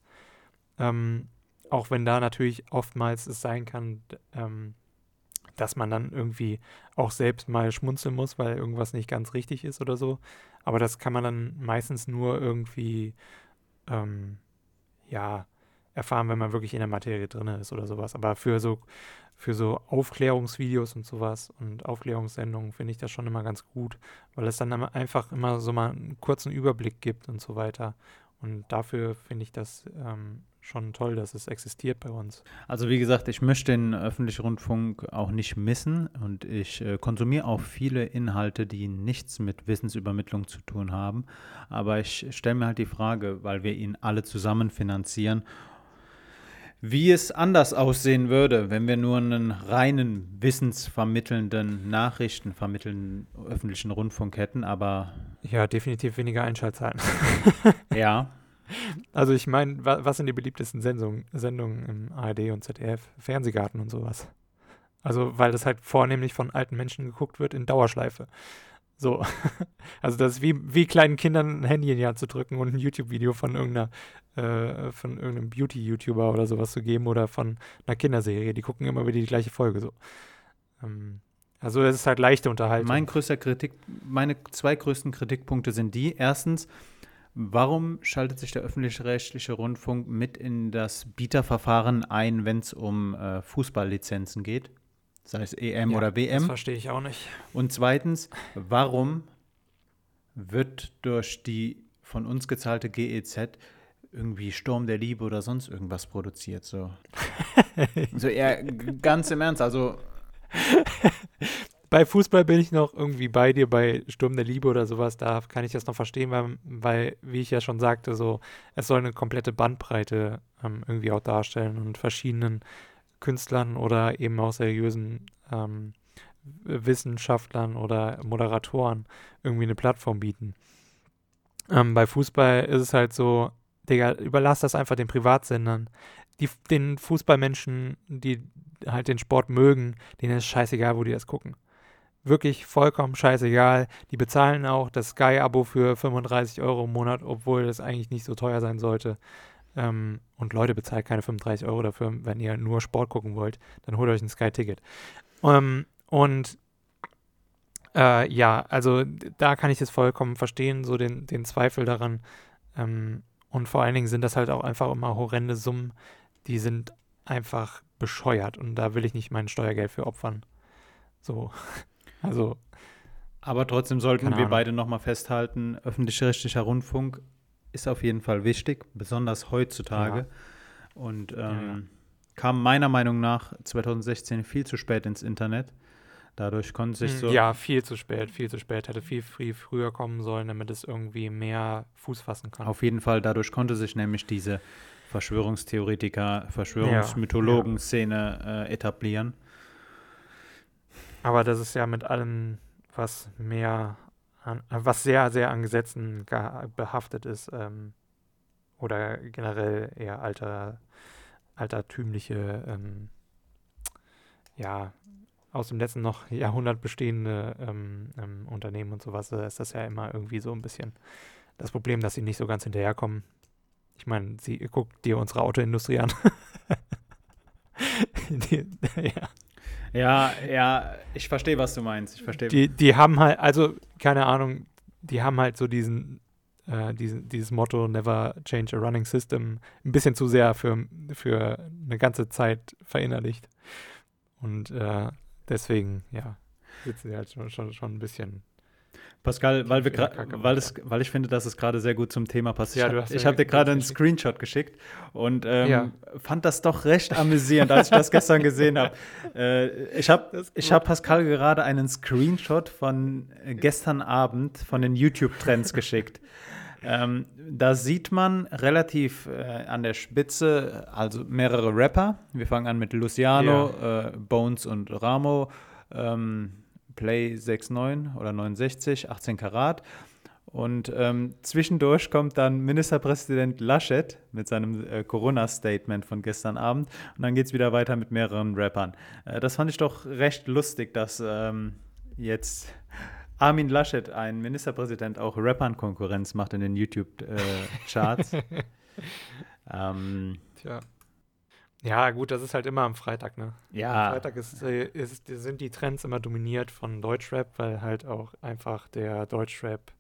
Ähm, auch wenn da natürlich oftmals es sein kann, ähm, dass man dann irgendwie auch selbst mal schmunzeln muss, weil irgendwas nicht ganz richtig ist oder so. Aber das kann man dann meistens nur irgendwie, ähm, ja, erfahren, wenn man wirklich in der Materie drin ist oder sowas. Aber für so, für so Aufklärungsvideos und sowas und Aufklärungssendungen finde ich das schon immer ganz gut, weil es dann einfach immer so mal einen kurzen Überblick gibt und so weiter. Und dafür finde ich das ähm, schon toll, dass es existiert bei uns. Also wie gesagt, ich möchte den öffentlichen Rundfunk auch nicht missen und ich äh, konsumiere auch viele Inhalte, die nichts mit Wissensübermittlung zu tun haben. Aber ich stelle mir halt die Frage, weil wir ihn alle zusammen finanzieren, wie es anders aussehen würde, wenn wir nur einen reinen wissensvermittelnden, nachrichtenvermittelnden öffentlichen Rundfunk hätten, aber. Ja, definitiv weniger Einschaltzahlen. ja, Also ich meine, wa was sind die beliebtesten Sendungen, Sendungen im ARD und ZDF? Fernsehgarten und sowas. Also, weil das halt vornehmlich von alten Menschen geguckt wird in Dauerschleife. So. Also das ist wie, wie kleinen Kindern ein Handy in die Hand zu drücken und ein YouTube-Video von irgendeiner, äh, von irgendeinem Beauty-YouTuber oder sowas zu geben oder von einer Kinderserie. Die gucken immer wieder die gleiche Folge so. Ähm, also es ist halt leichte Unterhaltung. Mein größter Kritik, meine zwei größten Kritikpunkte sind die. Erstens, Warum schaltet sich der öffentlich-rechtliche Rundfunk mit in das Bieterverfahren ein, wenn es um äh, Fußballlizenzen geht? Sei es EM ja, oder WM? Das verstehe ich auch nicht. Und zweitens, warum wird durch die von uns gezahlte GEZ irgendwie Sturm der Liebe oder sonst irgendwas produziert? So, so eher ganz im Ernst. Also bei Fußball bin ich noch irgendwie bei dir, bei Sturm der Liebe oder sowas, da kann ich das noch verstehen, weil, weil wie ich ja schon sagte, so, es soll eine komplette Bandbreite ähm, irgendwie auch darstellen und verschiedenen Künstlern oder eben auch seriösen ähm, Wissenschaftlern oder Moderatoren irgendwie eine Plattform bieten. Ähm, bei Fußball ist es halt so, Digga, überlass das einfach den Privatsendern. Die, den Fußballmenschen, die halt den Sport mögen, denen ist scheißegal, wo die das gucken. Wirklich vollkommen scheißegal. Die bezahlen auch das Sky-Abo für 35 Euro im Monat, obwohl das eigentlich nicht so teuer sein sollte. Ähm, und Leute, bezahlt keine 35 Euro dafür, wenn ihr nur Sport gucken wollt. Dann holt euch ein Sky-Ticket. Ähm, und äh, ja, also da kann ich es vollkommen verstehen, so den, den Zweifel daran. Ähm, und vor allen Dingen sind das halt auch einfach immer horrende Summen, die sind einfach bescheuert und da will ich nicht mein Steuergeld für opfern. So, also. Aber trotzdem sollten wir beide nochmal festhalten, öffentlich-rechtlicher Rundfunk ist auf jeden Fall wichtig, besonders heutzutage. Ja. Und ähm, ja. kam meiner Meinung nach 2016 viel zu spät ins Internet. Dadurch konnte sich hm, so. Ja, viel zu spät, viel zu spät. Hätte viel, viel früher kommen sollen, damit es irgendwie mehr Fuß fassen kann. Auf jeden Fall, dadurch konnte sich nämlich diese Verschwörungstheoretiker, Verschwörungsmythologen-Szene äh, etablieren. Aber das ist ja mit allem, was mehr, an, was sehr, sehr an Gesetzen behaftet ist, ähm, oder generell eher alter, altertümliche, ähm, ja, aus dem letzten noch Jahrhundert bestehende ähm, ähm, Unternehmen und sowas, da ist das ja immer irgendwie so ein bisschen das Problem, dass sie nicht so ganz hinterherkommen. Ich meine, sie guckt dir unsere Autoindustrie an. die, ja. Ja, ja, ich verstehe, was du meinst. Ich verstehe. Die, die haben halt, also, keine Ahnung, die haben halt so diesen, äh, diesen, dieses Motto Never Change a Running System ein bisschen zu sehr für, für eine ganze Zeit verinnerlicht. Und äh, deswegen, ja, sitzen sie halt schon, schon, schon ein bisschen. Pascal, weil, wir weil, es, weil ich finde, dass es gerade sehr gut zum Thema passt. Ja, ich habe hab dir gerade einen Screenshot geschickt und ähm, ja. fand das doch recht amüsierend, als ich das gestern gesehen habe. Äh, ich habe hab Pascal gerade einen Screenshot von gestern Abend von den YouTube-Trends geschickt. Ähm, da sieht man relativ äh, an der Spitze, also mehrere Rapper. Wir fangen an mit Luciano, ja. äh, Bones und Ramo, ähm, Play 69 oder 69, 18 Karat. Und ähm, zwischendurch kommt dann Ministerpräsident Laschet mit seinem äh, Corona-Statement von gestern Abend. Und dann geht es wieder weiter mit mehreren Rappern. Äh, das fand ich doch recht lustig, dass ähm, jetzt Armin Laschet, ein Ministerpräsident, auch Rappern Konkurrenz macht in den YouTube-Charts. Äh, ähm, Tja. Ja, gut, das ist halt immer am Freitag, ne? Ja. Am Freitag ist, äh, ist, sind die Trends immer dominiert von Deutschrap, weil halt auch einfach der Deutschrap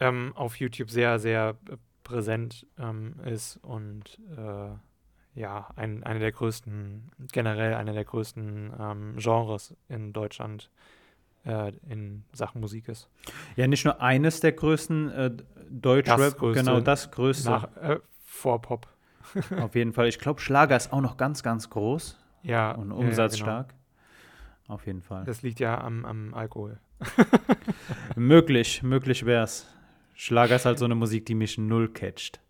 ähm, auf YouTube sehr, sehr präsent ähm, ist und äh, ja, ein, eine der größten, generell eine der größten ähm, Genres in Deutschland äh, in Sachen Musik ist. Ja, nicht nur eines der größten äh, Deutschrap, genau das größte. Nach, äh, vor Pop. Auf jeden Fall. Ich glaube, Schlager ist auch noch ganz, ganz groß. Ja. Und umsatzstark. Ja, genau. Auf jeden Fall. Das liegt ja am, am Alkohol. möglich, möglich wäre es. Schlager ist halt so eine Musik, die mich null catcht.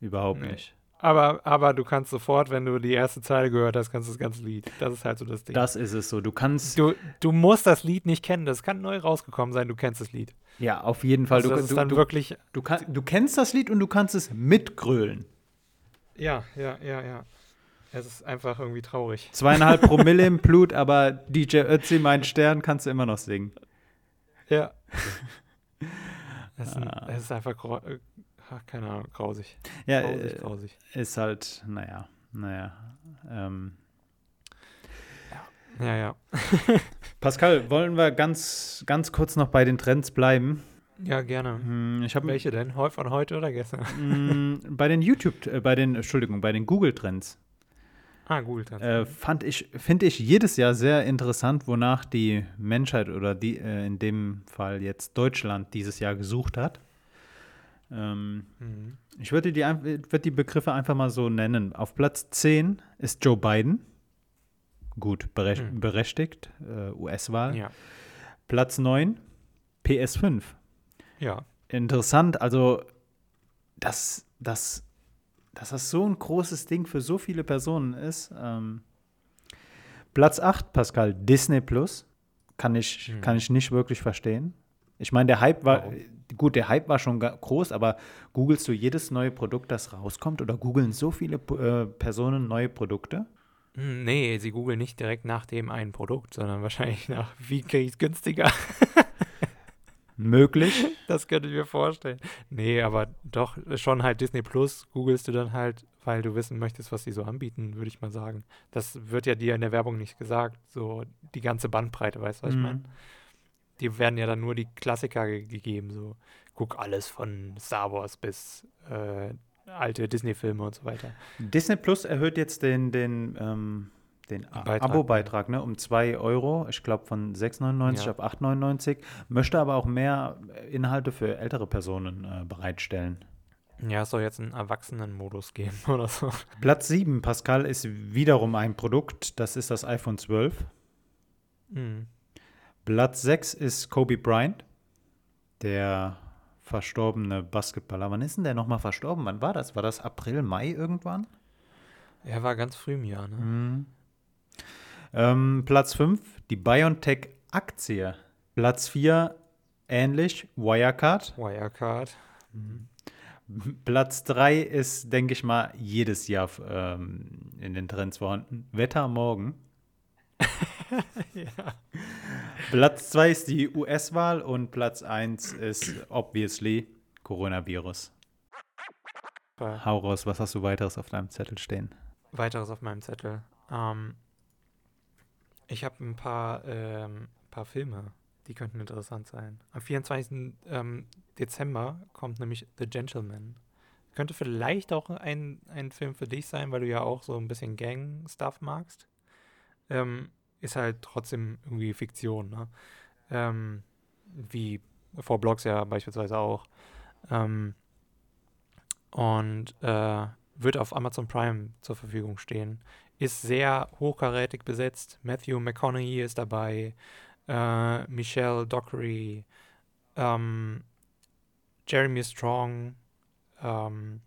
Überhaupt nee. nicht. Aber, aber du kannst sofort, wenn du die erste Zeile gehört hast, kannst du das ganze Lied. Das ist halt so das Ding. Das ist es so. Du kannst. Du, du musst das Lied nicht kennen. Das kann neu rausgekommen sein. Du kennst das Lied. Ja, auf jeden Fall. Also du, das ist dann du, wirklich. Du, kann, du kennst das Lied und du kannst es mitgrölen. Ja, ja, ja, ja. Es ist einfach irgendwie traurig. Zweieinhalb Promille im Blut, aber DJ Ötzi, mein Stern, kannst du immer noch singen. Ja. Es ist, ah. ist, einfach äh, ach, keine Ahnung, grausig. Ja, grausig, äh, grausig. ist halt, naja, naja. Ähm. Ja, ja. Pascal, wollen wir ganz, ganz kurz noch bei den Trends bleiben? Ja, gerne. Hm, ich Welche denn? Von heute oder gestern? Hm, bei den YouTube, äh, bei den, Entschuldigung, bei den Google-Trends. Ah, Google Trends. Äh, fand ich, finde ich jedes Jahr sehr interessant, wonach die Menschheit oder die, äh, in dem Fall jetzt Deutschland dieses Jahr gesucht hat. Ähm, mhm. Ich würde die, würd die Begriffe einfach mal so nennen. Auf Platz 10 ist Joe Biden. Gut, berech Hm. berechtigt, äh, US-Wahl. Ja. Platz 9, PS5. Ja. Interessant, also dass, dass, dass das so ein großes Ding für so viele Personen ist. Ähm, Platz 8, Pascal, Disney Plus. Kann ich, Hm. kann ich nicht wirklich verstehen. Ich meine, der Hype war, Warum? gut, der Hype war schon groß, aber googelst du jedes neue Produkt, das rauskommt, oder googeln so viele äh, Personen neue Produkte? Hm, Nee, sie googeln nicht direkt nach dem einen Produkt, sondern wahrscheinlich nach, wie kriege ich es günstiger? Möglich. Das könnte ich mir vorstellen. Nee, aber doch schon halt Disney Plus googelst du dann halt, weil du wissen möchtest, was sie so anbieten, würde ich mal sagen. Das wird ja dir in der Werbung nicht gesagt, so die ganze Bandbreite, weißt du, was ich Mhm. meine? Die werden ja dann nur die Klassiker ge gegeben, so guck alles von Star Wars bis äh, alte Disney-Filme und so weiter. Disney Plus erhöht jetzt den, den, ähm, den Abo-Beitrag ne, um 2 Euro. Ich glaube von 6,99 Ja. auf 8,99. Möchte aber auch mehr Inhalte für ältere Personen äh, bereitstellen. Ja, es soll jetzt einen Erwachsenen-Modus geben oder so. Platz 7, Pascal, ist wiederum ein Produkt. Das ist das iPhone 12. Mhm. Platz 6 ist Kobe Bryant, der verstorbene Basketballer. Wann ist denn der nochmal verstorben? Wann war das? War das April, Mai irgendwann? Er war ganz früh im Jahr, ne? Mhm. Ähm, Platz 5, die BioNTech-Aktie. Platz 4, ähnlich, Wirecard. Wirecard. Mhm. Platz 3 ist, denke ich mal, jedes Jahr ähm, in den Trends vorhanden. Wetter morgen. ja. Platz 2 ist die US-Wahl und Platz 1 ist obviously Coronavirus. Hau raus, was hast du weiteres auf deinem Zettel stehen? Weiteres auf meinem Zettel. Ähm, ich habe ein paar, ähm, paar Filme, die könnten interessant sein. Am 24. Ähm, Dezember kommt nämlich The Gentleman. Könnte vielleicht auch ein, ein Film für dich sein, weil du ja auch so ein bisschen Gang-Stuff magst. Ähm, ist halt trotzdem irgendwie Fiktion, ne? Ähm, wie vor Blogs ja beispielsweise auch. Ähm, und äh, wird auf Amazon Prime zur Verfügung stehen. Ist sehr hochkarätig besetzt. Matthew McConaughey ist dabei, äh, Michelle Dockery, ähm, Jeremy Strong ähm,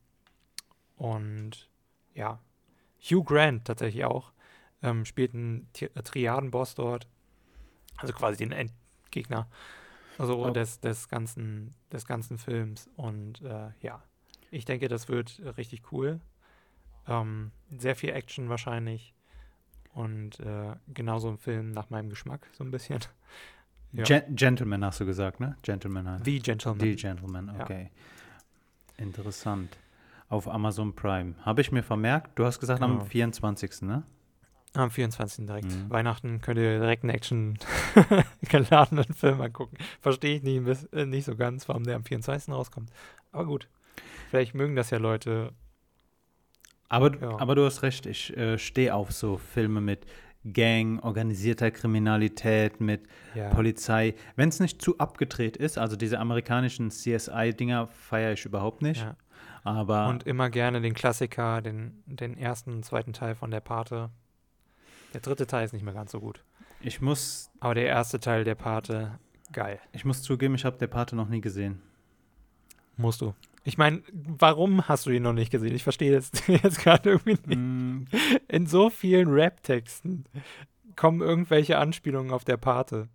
und ja, Hugh Grant tatsächlich auch. Ähm, spielt einen äh, Triadenboss dort. Also quasi den Endgegner. Also Oh. des, des, ganzen, des ganzen Films. Und äh, ja, ich denke, das wird richtig cool. Ähm, sehr viel Action wahrscheinlich. Und äh, genauso ein Film nach meinem Geschmack, so ein bisschen. Ja. Gen Gentleman hast du gesagt, ne? Gentleman. heißt- The Gentleman. Die Gentleman, Ja. okay. Interessant. Auf Amazon Prime. Habe ich mir vermerkt, du hast gesagt am Genau. 24. ne? Am 24. direkt. Mhm. Weihnachten könnt ihr direkt einen Action geladenen Film angucken. Verstehe ich nicht, äh, nicht so ganz, warum der am 24. rauskommt. Aber gut. Vielleicht mögen das ja Leute. Aber, Ja. aber du hast recht, ich äh, stehe auf so Filme mit Gang, organisierter Kriminalität, mit Ja, Polizei. Wenn es nicht zu abgedreht ist, also diese amerikanischen CSI-Dinger feiere ich überhaupt nicht. ja. Aber Und immer gerne den Klassiker, den, den ersten und zweiten Teil von der Pate. Der dritte Teil ist nicht mehr ganz so gut. ich muss, Aber der erste Teil der Pate, geil. ich muss zugeben, ich habe der Pate noch nie gesehen. Musst du. Ich meine, warum hast du ihn noch nicht gesehen? Ich verstehe jetzt, jetzt gerade irgendwie nicht. Mm, In so vielen Rap-Texten kommen irgendwelche Anspielungen auf der Pate.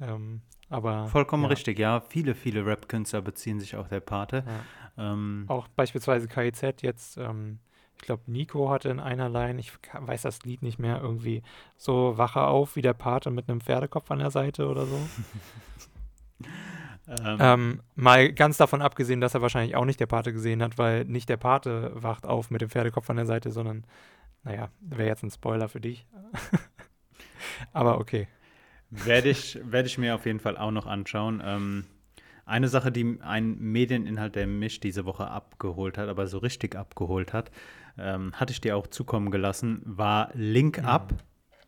Ähm, aber vollkommen ja, richtig, ja. Viele, viele Rap-Künstler beziehen sich auf der Pate. Ja. Ähm, Auch beispielsweise KIZ jetzt, ähm, ich glaube, Nico hatte in einer Line, ich weiß das Lied nicht mehr, irgendwie so Wache auf wie der Pate mit einem Pferdekopf an der Seite oder so. ähm, ähm, mal ganz davon abgesehen, dass er wahrscheinlich auch nicht der Pate gesehen hat, weil nicht der Pate wacht auf mit dem Pferdekopf an der Seite, sondern, naja, wäre jetzt ein Spoiler für dich. Aber okay. Werde ich, werde ich mir auf jeden Fall auch noch anschauen. Ähm, eine Sache, die ein Medieninhalt, der mich diese Woche abgeholt hat, aber so richtig abgeholt hat, ähm, hatte ich dir auch zukommen gelassen, war Link Mhm. Up,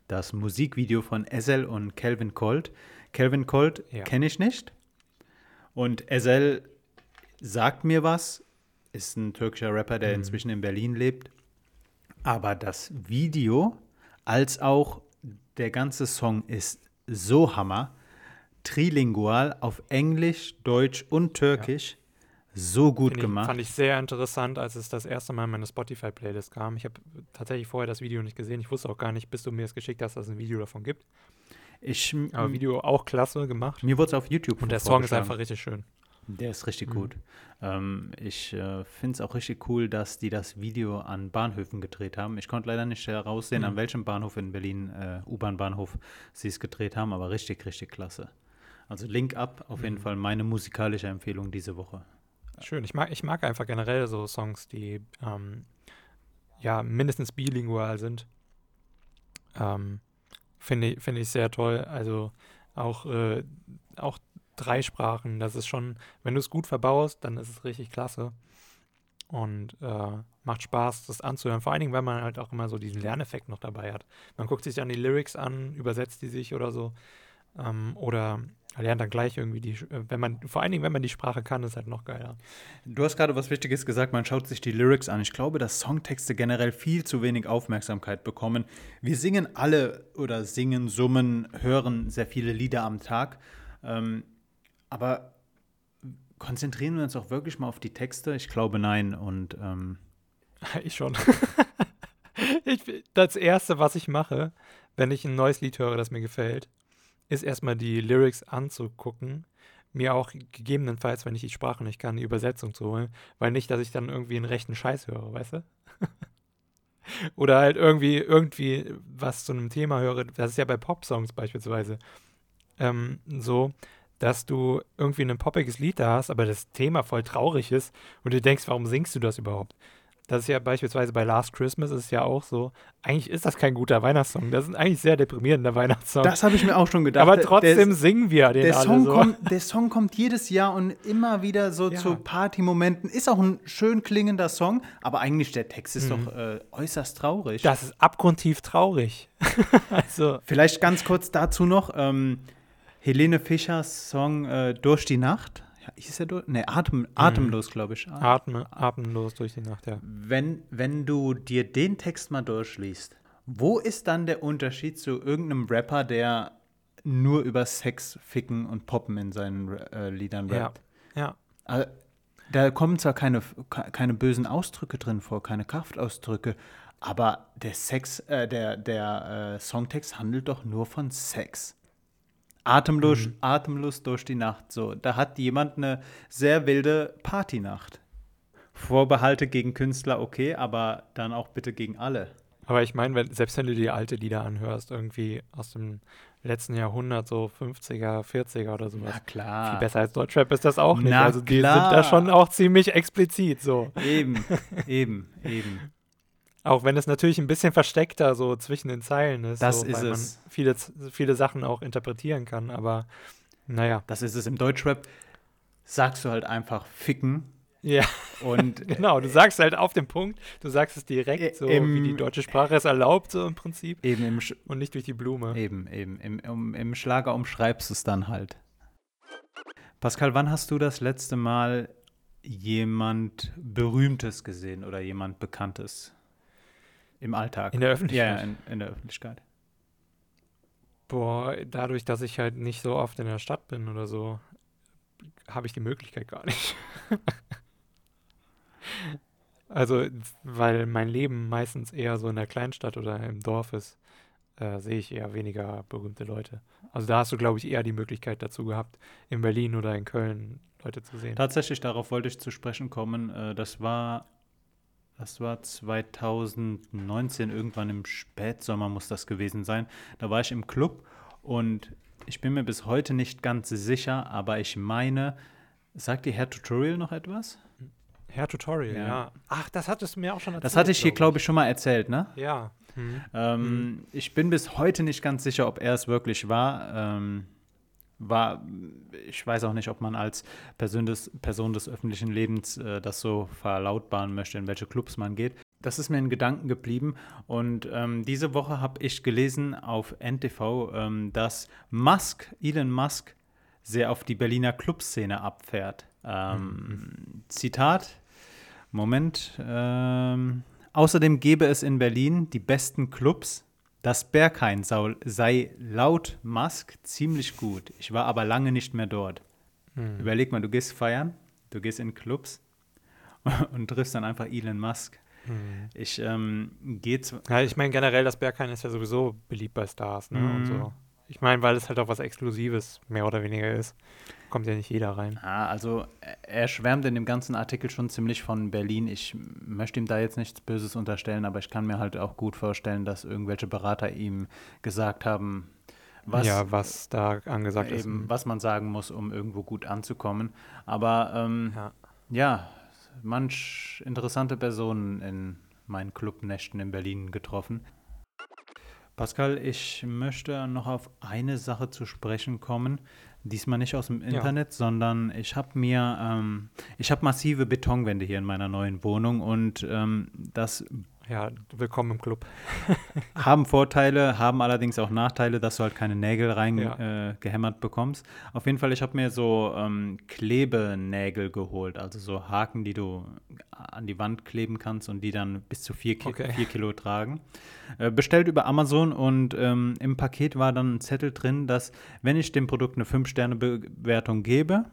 das Musikvideo von Ezel und Calvin Colt. Calvin Colt Ja. kenne ich nicht. Und Ezel sagt mir was, ist ein türkischer Rapper, der Mhm. inzwischen in Berlin lebt. Aber das Video, als auch der ganze Song ist so hammer. Trilingual auf Englisch, Deutsch und Türkisch. Ja. So gut Find gemacht. Ich, fand ich sehr interessant, als es das erste Mal in meine Spotify-Playlist kam. Ich habe tatsächlich vorher das Video nicht gesehen. Ich wusste auch gar nicht, bis du mir es geschickt hast, dass es ein Video davon gibt. Ich, Aber Video auch klasse gemacht. Mir wurde es auf YouTube Und der Song ist einfach richtig schön. Der ist richtig mhm. gut. Ähm, ich äh, finde es auch richtig cool, dass die das Video an Bahnhöfen gedreht haben. Ich konnte leider nicht heraussehen, mhm. an welchem Bahnhof in Berlin, äh, U-Bahn-Bahnhof, sie es gedreht haben, aber richtig, richtig klasse. Also Link ab, auf mhm. jeden Fall meine musikalische Empfehlung diese Woche. Schön. Ich mag, ich mag einfach generell so Songs, die ähm, ja mindestens bilingual sind. Ähm, Finde ich, find ich sehr toll. Also auch, äh, auch drei Sprachen, das ist schon, wenn du es gut verbaust, dann ist es richtig klasse. Und äh, macht Spaß, das anzuhören. Vor allen Dingen, weil man halt auch immer so diesen Lerneffekt noch dabei hat. Man guckt sich dann die Lyrics an, übersetzt die sich oder so. Ähm, oder lernt dann gleich irgendwie die, äh, wenn man, vor allen Dingen, wenn man die Sprache kann, ist halt noch geiler. Du hast gerade was Wichtiges gesagt, man schaut sich die Lyrics an. Ich glaube, dass Songtexte generell viel zu wenig Aufmerksamkeit bekommen. Wir singen alle oder singen, summen, hören sehr viele Lieder am Tag. Ähm, aber konzentrieren wir uns auch wirklich mal auf die Texte? Ich glaube nein. Und ähm ich schon. ich, das erste, was ich mache, wenn ich ein neues Lied höre, das mir gefällt, ist erstmal die Lyrics anzugucken, mir auch gegebenenfalls, wenn ich die Sprache nicht kann, die Übersetzung zu holen, weil nicht, dass ich dann irgendwie einen rechten Scheiß höre, weißt du? Oder halt irgendwie, irgendwie was zu einem Thema höre, das ist ja bei Pop-Songs beispielsweise ähm, so, dass du irgendwie ein poppiges Lied da hast, aber das Thema voll traurig ist und du denkst, warum singst du das überhaupt? Das ist ja beispielsweise bei Last Christmas ist ja auch so. Eigentlich ist das kein guter Weihnachtssong. Das ist eigentlich sehr deprimierender Weihnachtssong. Das habe ich mir auch schon gedacht. Aber trotzdem der, singen wir den der alle Song so. Kommt, der Song kommt jedes Jahr und immer wieder so ja. zu Partymomenten. Ist auch ein schön klingender Song, aber eigentlich der Text ist mhm. doch äh, äußerst traurig. Das ist abgrundtief traurig. also. Vielleicht ganz kurz dazu noch. Ähm, Helene Fischers Song äh, Durch die Nacht hieß er durch? Ne, Atem, atemlos, glaube ich. Atme, atemlos durch die Nacht, ja. Wenn, wenn du dir den Text mal durchliest, wo ist dann der Unterschied zu irgendeinem Rapper, der nur über Sex, Ficken und Poppen in seinen äh, Liedern rappt? Ja, ja. Also, da kommen zwar keine, keine bösen Ausdrücke drin vor, keine Kraftausdrücke, aber der Sex, äh, der, der äh, Songtext handelt doch nur von Sex. Atemlos, mhm. atemlos durch die Nacht. So, da hat jemand eine sehr wilde Partynacht. Vorbehalte gegen Künstler, okay, aber dann auch bitte gegen alle. Aber ich meine, selbst wenn du dir alte Lieder anhörst, irgendwie aus dem letzten Jahrhundert, so 50er, 40er oder sowas. Na klar. Viel besser als Deutschrap ist das auch nicht. Na also die klar. sind da schon auch ziemlich explizit so. Eben, eben, eben. Auch wenn es natürlich ein bisschen versteckter so zwischen den Zeilen ist. Das so, ist weil es. man viele, viele Sachen auch interpretieren kann, aber naja. Das ist es. Im Deutschrap sagst du halt einfach ficken. Ja. Und genau, du sagst halt auf den Punkt, du sagst es direkt, so im, wie die deutsche Sprache es erlaubt, so im Prinzip. Eben im und nicht durch die Blume. Eben, eben. Im, im, im Schlager umschreibst du es dann halt. Pascal, wann hast du das letzte Mal jemand Berühmtes gesehen oder jemand Bekanntes? Im Alltag. In der Öffentlichkeit? Ja, in, in der Öffentlichkeit. Boah, dadurch, dass ich halt nicht so oft in der Stadt bin oder so, habe ich die Möglichkeit gar nicht. also, weil mein Leben meistens eher so in der Kleinstadt oder im Dorf ist, äh, sehe ich eher weniger berühmte Leute. Also da hast du, glaube ich, eher die Möglichkeit dazu gehabt, in Berlin oder in Köln Leute zu sehen. Tatsächlich, darauf wollte ich zu sprechen kommen. Äh, das war das war 2019, irgendwann im Spätsommer muss das gewesen sein. Da war ich im Club und ich bin mir bis heute nicht ganz sicher, aber ich meine, sagt dir Herr Tutorial noch etwas? Herr Tutorial, ja. ja. Ach, das hattest du mir auch schon erzählt. Das hatte ich hier, glaube ich, schon mal erzählt, ne? Ja. Hm. Ähm, hm. Ich bin bis heute nicht ganz sicher, ob er es wirklich war. Ähm, war, ich weiß auch nicht, ob man als Person des, Person des öffentlichen Lebens äh, das so verlautbaren möchte, in welche Clubs man geht. Das ist mir in Gedanken geblieben und ähm, diese Woche habe ich gelesen auf NTV, ähm, dass Musk, Elon Musk, sehr auf die Berliner Clubszene abfährt. Ähm, mhm. Zitat, Moment, ähm, außerdem gäbe es in Berlin die besten Clubs, Das Berghain sei laut Musk ziemlich gut. Ich war aber lange nicht mehr dort. Hm. Überleg mal, du gehst feiern, du gehst in Clubs und triffst dann einfach Elon Musk. Hm. Ich ähm, gehe Ja, ich meine generell, das Berghain ist ja sowieso beliebt bei Stars, ne? Mhm. Und so. Ich meine, weil es halt auch was Exklusives mehr oder weniger ist. Kommt ja nicht jeder rein. Ah, also er schwärmt in dem ganzen Artikel schon ziemlich von Berlin. Ich möchte ihm da jetzt nichts Böses unterstellen, aber ich kann mir halt auch gut vorstellen, dass irgendwelche Berater ihm gesagt haben, was, ja, was da angesagt eben, ist. Was man sagen muss, um irgendwo gut anzukommen. Aber ähm, ja. ja, manch interessante Personen in meinen Clubnächten in Berlin getroffen. Pascal, ich möchte noch auf eine Sache zu sprechen kommen. Diesmal nicht aus dem Internet, ja. sondern ich habe mir, ähm, ich habe massive Betonwände hier in meiner neuen Wohnung und ähm, das ja, willkommen im Club. haben Vorteile, haben allerdings auch Nachteile, dass du halt keine Nägel reingehämmert ja. äh, bekommst. Auf jeden Fall, ich habe mir so ähm, Klebenägel geholt, also so Haken, die du an die Wand kleben kannst und die dann bis zu vier, Ki okay. vier Kilo tragen. Äh, bestellt über Amazon und ähm, im Paket war dann ein Zettel drin, dass wenn ich dem Produkt eine 5-Sterne-Bewertung gebe,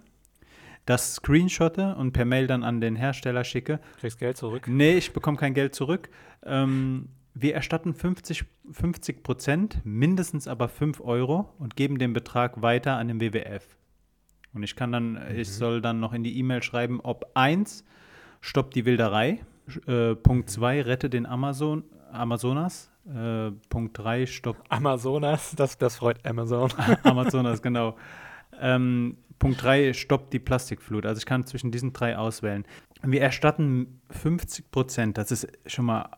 das screenshotte und per Mail dann an den Hersteller schicke. Kriegst Geld zurück? Nee, ich bekomme kein Geld zurück. Ähm, wir erstatten 50, 50 Prozent, mindestens aber 5 Euro und geben den Betrag weiter an den WWF. Und ich kann dann, mhm. ich soll dann noch in die E-Mail schreiben, ob 1 stoppt die Wilderei, äh, Punkt 2 rette den Amazon, Amazonas, äh, Punkt 3 stoppt. Amazonas, das, das freut Amazon. Amazonas, genau. Ähm, Punkt 3 stoppt die Plastikflut. Also ich kann zwischen diesen drei auswählen. Wir erstatten 50 Prozent. Das ist schon mal,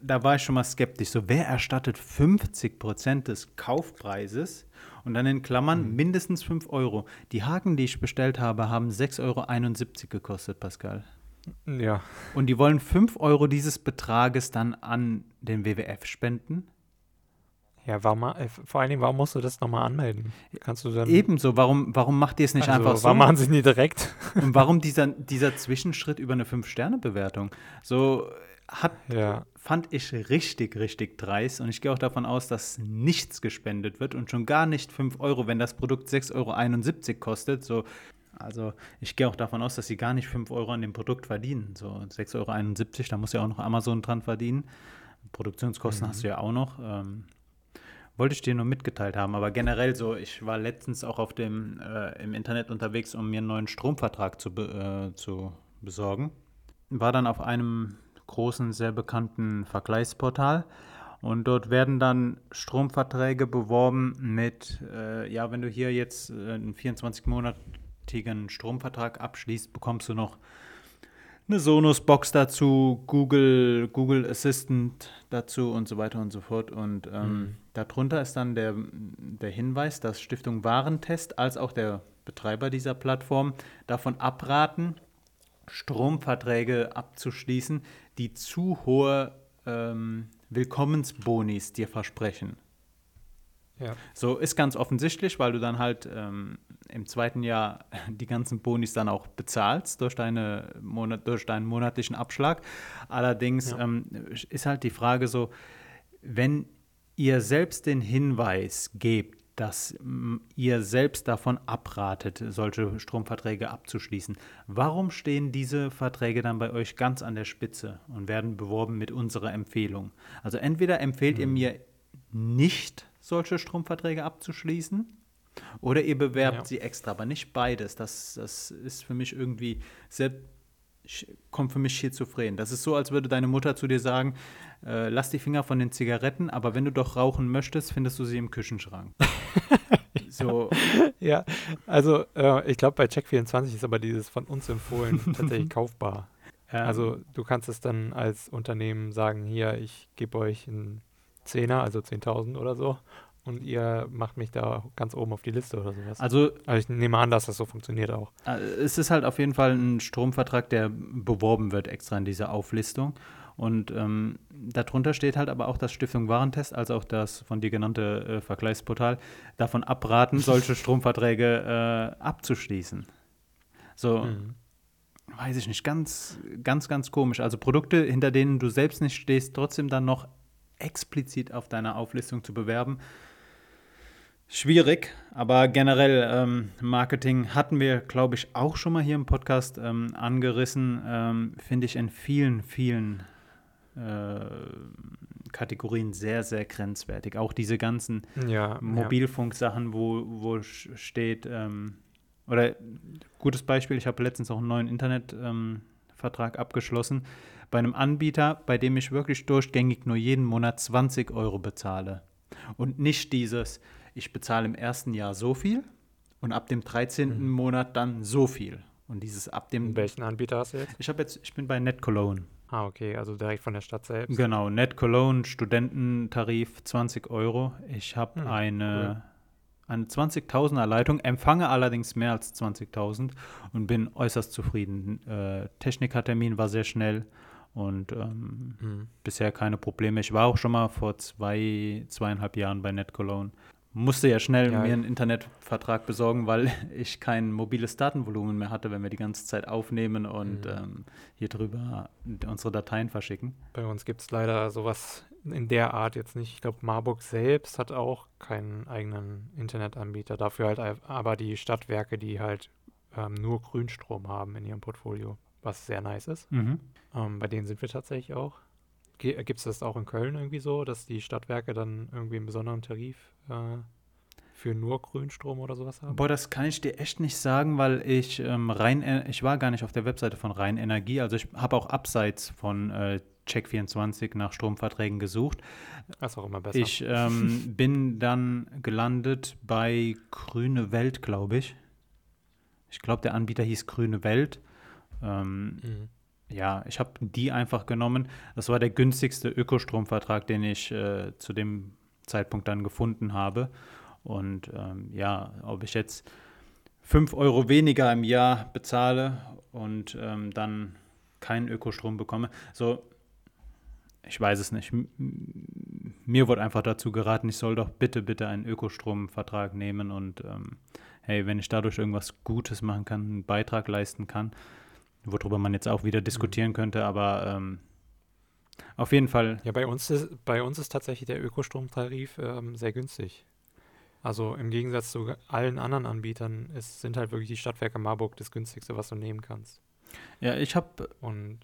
da war ich schon mal skeptisch. So, wer erstattet 50 Prozent des Kaufpreises? Und dann in Klammern mhm. mindestens 5 Euro. Die Haken, die ich bestellt habe, haben 6,71 Euro gekostet, Pascal. Ja. Und die wollen 5 Euro dieses Betrages dann an den WWF spenden. Ja, warum, äh, vor allen Dingen, warum musst du das nochmal anmelden? Kannst du dann. Ebenso, warum, warum macht ihr es nicht also, einfach so? Warum machen sie es nie direkt? Und warum dieser, dieser Zwischenschritt über eine 5-Sterne-Bewertung? So hat, ja. fand ich richtig, richtig dreist. Und ich gehe auch davon aus, dass nichts gespendet wird und schon gar nicht 5 Euro, wenn das Produkt 6,71 Euro kostet. So, also ich gehe auch davon aus, dass sie gar nicht 5 Euro an dem Produkt verdienen. So 6,71 Euro, da muss ja auch noch Amazon dran verdienen. Produktionskosten mhm. hast du ja auch noch. Ähm, wollte ich dir nur mitgeteilt haben, aber generell so, ich war letztens auch auf dem, äh, im Internet unterwegs, um mir einen neuen Stromvertrag zu, be äh, zu besorgen. War dann auf einem großen, sehr bekannten Vergleichsportal und dort werden dann Stromverträge beworben mit, äh, ja, wenn du hier jetzt äh, einen 24-monatigen Stromvertrag abschließt, bekommst du noch eine Sonos-Box dazu, Google, Google Assistant dazu und so weiter und so fort. Und ähm, mhm. darunter ist dann der, der Hinweis, dass Stiftung Warentest als auch der Betreiber dieser Plattform davon abraten, Stromverträge abzuschließen, die zu hohe ähm, Willkommensbonis dir versprechen. Ja. So ist ganz offensichtlich, weil du dann halt ähm, im zweiten Jahr die ganzen Bonis dann auch bezahlst durch, deine Monat, durch deinen monatlichen Abschlag. Allerdings ja. ähm, ist halt die Frage so, wenn ihr selbst den Hinweis gebt, dass ihr selbst davon abratet, solche Stromverträge abzuschließen. Warum stehen diese Verträge dann bei euch ganz an der Spitze und werden beworben mit unserer Empfehlung? Also entweder empfehlt mhm. ihr mir nicht solche Stromverträge abzuschließen. Oder ihr bewerbt ja. sie extra, aber nicht beides. Das, das ist für mich irgendwie sehr, kommt für mich schizophren. Das ist so, als würde deine Mutter zu dir sagen, äh, lass die Finger von den Zigaretten, aber wenn du doch rauchen möchtest, findest du sie im Küchenschrank. so. Ja, also äh, ich glaube, bei Check24 ist aber dieses von uns empfohlen tatsächlich kaufbar. Ähm, also du kannst es dann als Unternehmen sagen, hier, ich gebe euch einen Zehner, also 10.000 oder so. Und ihr macht mich da ganz oben auf die Liste oder sowas. Also, also ich nehme an, dass das so funktioniert auch. Äh, es ist halt auf jeden Fall ein Stromvertrag, der beworben wird extra in dieser Auflistung. Und ähm, darunter steht halt aber auch, dass Stiftung Warentest, als auch das von dir genannte äh, Vergleichsportal, davon abraten, solche Stromverträge äh, abzuschließen. So, mhm. weiß ich nicht, ganz, ganz, ganz komisch. Also Produkte, hinter denen du selbst nicht stehst, trotzdem dann noch explizit auf deiner Auflistung zu bewerben. Schwierig, aber generell ähm, Marketing hatten wir, glaube ich, auch schon mal hier im Podcast ähm, angerissen. Ähm, Finde ich in vielen, vielen äh, Kategorien sehr, sehr grenzwertig. Auch diese ganzen Ja, Mobilfunksachen, wo, wo steht, ähm, oder gutes Beispiel, ich habe letztens auch einen neuen Internetvertrag abgeschlossen bei einem Anbieter, bei dem ich wirklich durchgängig nur jeden Monat 20 Euro bezahle. Und nicht dieses, ich bezahle im ersten Jahr so viel und ab dem 13. Mhm. Monat dann so viel. Und dieses ab dem. Welchen Anbieter hast du jetzt? Ich habe jetzt, ich bin bei Net Cologne. Ah, okay, also direkt von der Stadt selbst. Genau, Net Cologne, Studententarif 20 Euro. Ich habe Hm, eine, eine 20.000er Leitung, empfange allerdings mehr als 20.000 und bin äußerst zufrieden. Äh, Technikertermin war sehr schnell und ähm, Mhm. bisher keine Probleme. Ich war auch schon mal vor zwei, zweieinhalb Jahren bei Net Cologne. Musste ja schnell Ja. mir einen Internetvertrag besorgen, weil ich kein mobiles Datenvolumen mehr hatte, wenn wir die ganze Zeit aufnehmen und Mhm. ähm, hier drüber unsere Dateien verschicken. Bei uns gibt es leider sowas in der Art jetzt nicht. Ich glaube, Marburg selbst hat auch keinen eigenen Internetanbieter. Dafür halt aber die Stadtwerke, die halt ähm, nur Grünstrom haben in ihrem Portfolio, was sehr nice ist. Mhm. Ähm, bei denen sind wir tatsächlich auch. Gibt es das auch in Köln irgendwie so, dass die Stadtwerke dann irgendwie einen besonderen Tarif äh, für nur Grünstrom oder sowas haben? Boah, das kann ich dir echt nicht sagen, weil ich ähm, rein, ich war gar nicht auf der Webseite von Rhein Energie. Also ich habe auch abseits von äh, Check24 nach Stromverträgen gesucht. Das ist auch immer besser. Ich ähm, bin dann gelandet bei Grüne Welt, glaube ich. Ich glaube, der Anbieter hieß Grüne Welt. Ähm, Mhm. ja, ich habe die einfach genommen. Das war der günstigste Ökostromvertrag, den ich äh, zu dem Zeitpunkt dann gefunden habe. Und ähm, ja, ob ich jetzt 5 Euro weniger im Jahr bezahle und ähm, dann keinen Ökostrom bekomme, so, ich weiß es nicht. M- Mir wurde einfach dazu geraten, ich soll doch bitte, bitte einen Ökostromvertrag nehmen und ähm, hey, wenn ich dadurch irgendwas Gutes machen kann, einen Beitrag leisten kann, worüber man jetzt auch wieder diskutieren könnte, aber ähm, auf jeden Fall, Ja, bei uns ist, bei uns ist tatsächlich der Ökostromtarif ähm, sehr günstig. Also im Gegensatz zu allen anderen Anbietern ist, sind halt wirklich die Stadtwerke Marburg das günstigste, was du nehmen kannst. ja, ich habe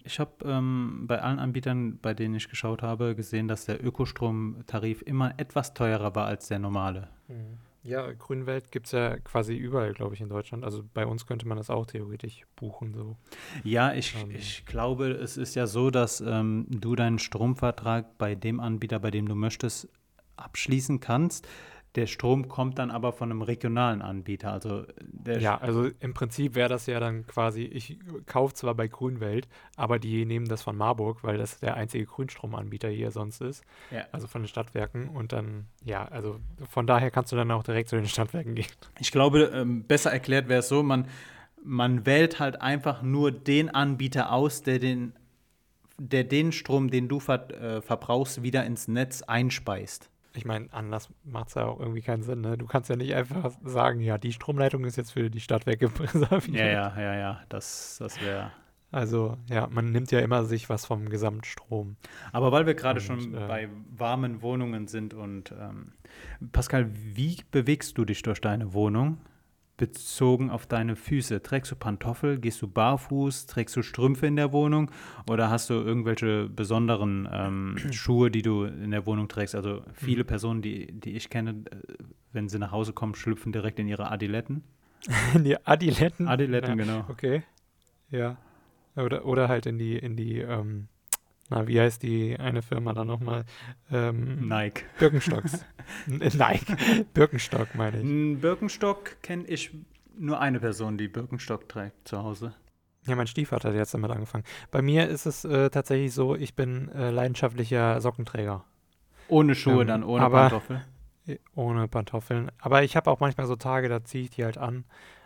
ich hab, ähm, bei allen Anbietern, bei denen ich geschaut habe, gesehen, dass der Ökostromtarif immer etwas teurer war als der normale. Ja, Grünwelt gibt es ja quasi überall, glaube ich, in Deutschland. Also bei uns könnte man das auch theoretisch buchen. So. Ja, ich, Ähm. ich glaube, es ist ja so, dass ähm, du deinen Stromvertrag bei dem Anbieter, bei dem du möchtest, abschließen kannst. Der Strom kommt dann aber von einem regionalen Anbieter. Also der Ja, also im Prinzip wäre das ja dann quasi, ich kaufe zwar bei Grünwelt, aber die nehmen das von Marburg, weil das der einzige Grünstromanbieter hier sonst ist. Ja. Also von den Stadtwerken. Und dann, ja, also von daher kannst du dann auch direkt zu den Stadtwerken gehen. Ich glaube, ähm, besser erklärt wäre es so, man, man wählt halt einfach nur den Anbieter aus, der den, der den Strom, den du ver, äh, verbrauchst, wieder ins Netz einspeist. Ich meine, anders macht es ja auch irgendwie keinen Sinn. Ne? Du kannst ja nicht einfach sagen, ja, die Stromleitung ist jetzt für die Stadtwerke reserviert. Ja, ja, ja, ja, das, das wäre. Also, ja, man nimmt ja immer sich was vom Gesamtstrom. Aber weil wir gerade schon äh, bei warmen Wohnungen sind und ähm, Pascal, wie bewegst du dich durch deine Wohnung? Bezogen auf deine Füße. Trägst du Pantoffel? Gehst du barfuß? Trägst du Strümpfe in der Wohnung? Oder hast du irgendwelche besonderen ähm, Schuhe, die du in der Wohnung trägst? Also viele Personen, die, die ich kenne, äh, wenn sie nach Hause kommen, schlüpfen direkt in ihre Adiletten. die Adiletten. Adiletten, ja. genau. Okay. Ja. Oder, oder halt in die, in die, ähm, na, wie heißt die eine Firma da nochmal? Ähm, Nike. Birkenstocks. N- Nike. Birkenstock, meine ich. Birkenstock kenne ich nur eine Person, die Birkenstock trägt zu Hause. Ja, mein Stiefvater hat jetzt damit angefangen. Bei mir ist es äh, tatsächlich so, ich bin äh, leidenschaftlicher Sockenträger. Ohne Schuhe Ähm, dann, ohne aber- Pantoffel. Eh, Ohne Pantoffeln. Aber ich habe auch manchmal so Tage, da ziehe ich die halt an.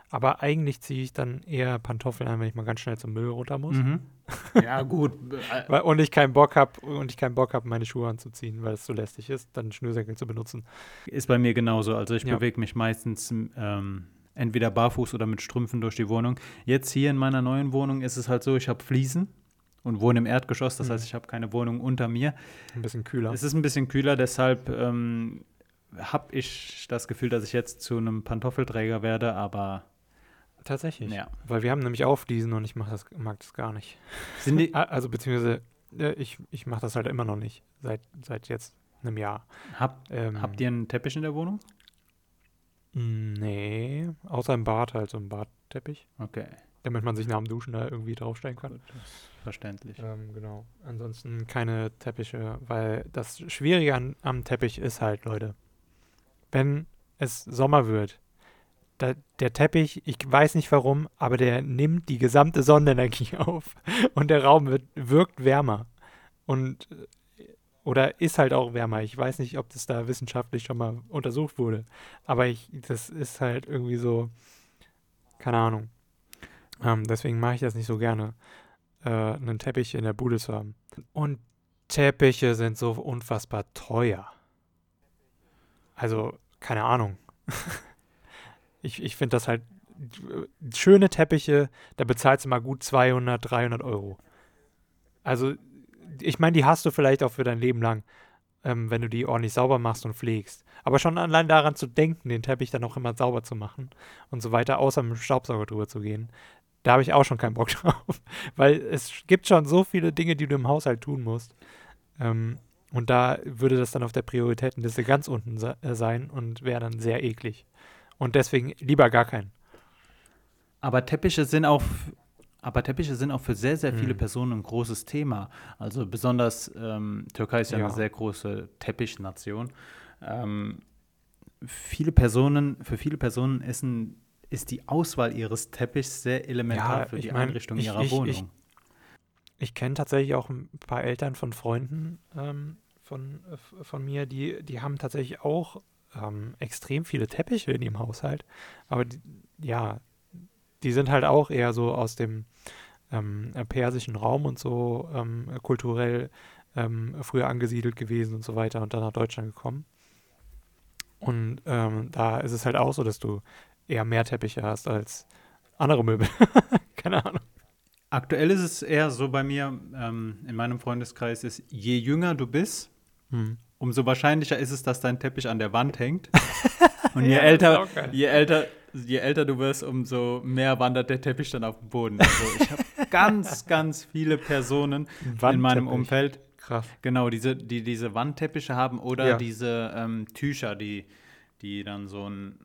Aber eigentlich ziehe ich dann eher Pantoffeln an, wenn ich mal ganz schnell zum Müll runter muss. Mhm. Ja, gut. äh, Weil, und ich keinen Bock habe und ich keinen Bock habe, meine Schuhe anzuziehen, weil es so lästig ist, dann Schnürsenkel zu benutzen. Ist bei mir genauso. Also ich Ja. bewege mich meistens ähm, entweder barfuß oder mit Strümpfen durch die Wohnung. Jetzt hier in meiner neuen Wohnung ist es halt so, ich habe Fliesen und wohne im Erdgeschoss, das mhm. heißt, ich habe keine Wohnung unter mir. Ein bisschen kühler. Es ist ein bisschen kühler, deshalb ähm, habe ich das Gefühl, dass ich jetzt zu einem Pantoffelträger werde, aber Tatsächlich. Ja. Weil wir haben nämlich Aufdiesen und ich mach das, mag das gar nicht. Sind die, also beziehungsweise äh, ich, ich mache das halt immer noch nicht. Seit, seit jetzt einem Jahr. Hab, ähm, habt ihr einen Teppich in der Wohnung? Nee, außer im Bad halt so ein Badteppich. Okay. Damit man sich nach dem Duschen da irgendwie draufstellen kann. Gut, verständlich. Ähm, genau. Ansonsten keine Teppiche, weil das Schwierige an, am Teppich ist halt, Leute, wenn es Sommer wird, da, der Teppich, ich weiß nicht warum, aber der nimmt die gesamte Sonnenenergie auf und der Raum wird, wirkt wärmer. Und oder ist halt auch wärmer. Ich weiß nicht, ob das da wissenschaftlich schon mal untersucht wurde. Aber ich, das ist halt irgendwie so, keine Ahnung. Ähm, deswegen mache ich das nicht so gerne, äh, einen Teppich in der Bude zu haben. Und Teppiche sind so unfassbar teuer. Also, keine Ahnung. ich ich finde das halt schöne Teppiche, da bezahlst du mal gut 200, 300 Euro. Also, ich meine, die hast du vielleicht auch für dein Leben lang, ähm, wenn du die ordentlich sauber machst und pflegst. Aber schon allein daran zu denken, den Teppich dann auch immer sauber zu machen und so weiter, außer mit dem Staubsauger drüber zu gehen, da habe ich auch schon keinen Bock drauf. Weil es gibt schon so viele Dinge, die du im Haushalt tun musst. Ähm, und da würde das dann auf der Prioritätenliste ganz unten äh, sein und wäre dann sehr eklig. Und deswegen lieber gar keinen. Aber Teppiche sind auch, aber Teppiche sind auch für sehr, sehr viele hm. Personen ein großes Thema. Also besonders ähm, Türkei ist ja, ja, eine sehr große Teppichnation. Ähm, viele Personen, für viele Personen ist, ein, ist die Auswahl ihres Teppichs sehr elementar ja, für die mein, Einrichtung ich, ihrer ich, Wohnung. Ich, ich kenne tatsächlich auch ein paar Eltern von Freunden ähm, von, äh, von mir, die, die haben tatsächlich auch ähm, extrem viele Teppiche in ihrem Haushalt. Aber die, ja, die sind halt auch eher so aus dem ähm, persischen Raum und so ähm, kulturell ähm, früher angesiedelt gewesen und so weiter und dann nach Deutschland gekommen. Und ähm, da ist es halt auch so, dass du eher mehr Teppiche hast als andere Möbel. Keine Ahnung. Aktuell ist es eher so bei mir, ähm, in meinem Freundeskreis ist, je jünger du bist, hm. Umso wahrscheinlicher ist es, dass dein Teppich an der Wand hängt. Und je ja, älter, je älter, je älter du wirst, umso mehr wandert der Teppich dann auf den Boden. Also ich habe ganz, ganz viele Personen in meinem Umfeld. Krass. Genau, diese, die diese Wandteppiche haben oder ja. diese ähm, Tücher, die, die dann so ein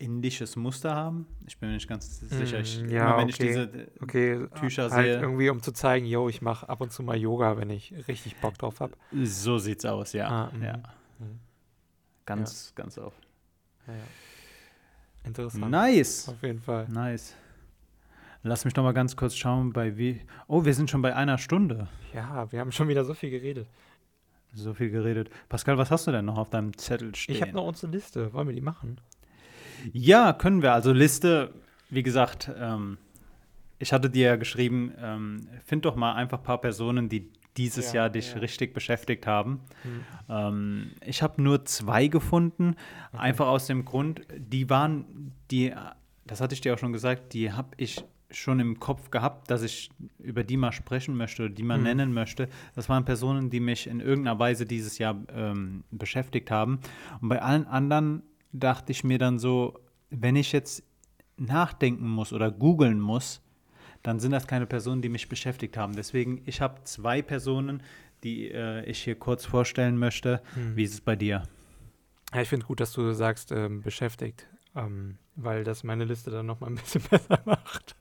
indisches Muster haben. Ich bin mir nicht ganz sicher. Ich, mm, ja, immer, wenn okay. ich diese okay. Tücher halt sehe. irgendwie, um zu zeigen, yo, ich mache ab und zu mal Yoga, wenn ich richtig Bock drauf habe. So sieht's aus, ja. Ah, ja. Mhm. Ganz, ja. ganz oft. Ja, Interessant. Nice. Auf jeden Fall. Nice. Lass mich noch mal ganz kurz schauen, bei wie. Oh, wir sind schon bei einer Stunde. Ja, wir haben schon wieder so viel geredet. So viel geredet. Pascal, was hast du denn noch auf deinem Zettel stehen? Ich habe noch unsere Liste. Wollen wir die machen? Ja, können wir. Also Liste, wie gesagt, ähm, ich hatte dir ja geschrieben, ähm, find doch mal einfach ein paar Personen, die dieses ja, Jahr dich ja. richtig beschäftigt haben. Mhm. Ähm, ich habe nur zwei gefunden, okay. einfach aus dem Grund, die waren, die, das hatte ich dir auch schon gesagt, die habe ich schon im Kopf gehabt, dass ich über die mal sprechen möchte, die mal mhm. nennen möchte. Das waren Personen, die mich in irgendeiner Weise dieses Jahr ähm, beschäftigt haben. Und bei allen anderen dachte ich mir dann so, wenn ich jetzt nachdenken muss oder googeln muss, dann sind das keine Personen, die mich beschäftigt haben. Deswegen, ich habe zwei Personen, die äh, ich hier kurz vorstellen möchte. Hm. Wie ist es bei dir? Ja, ich finde gut, dass du sagst, ähm, beschäftigt, ähm, weil das meine Liste dann nochmal ein bisschen besser macht.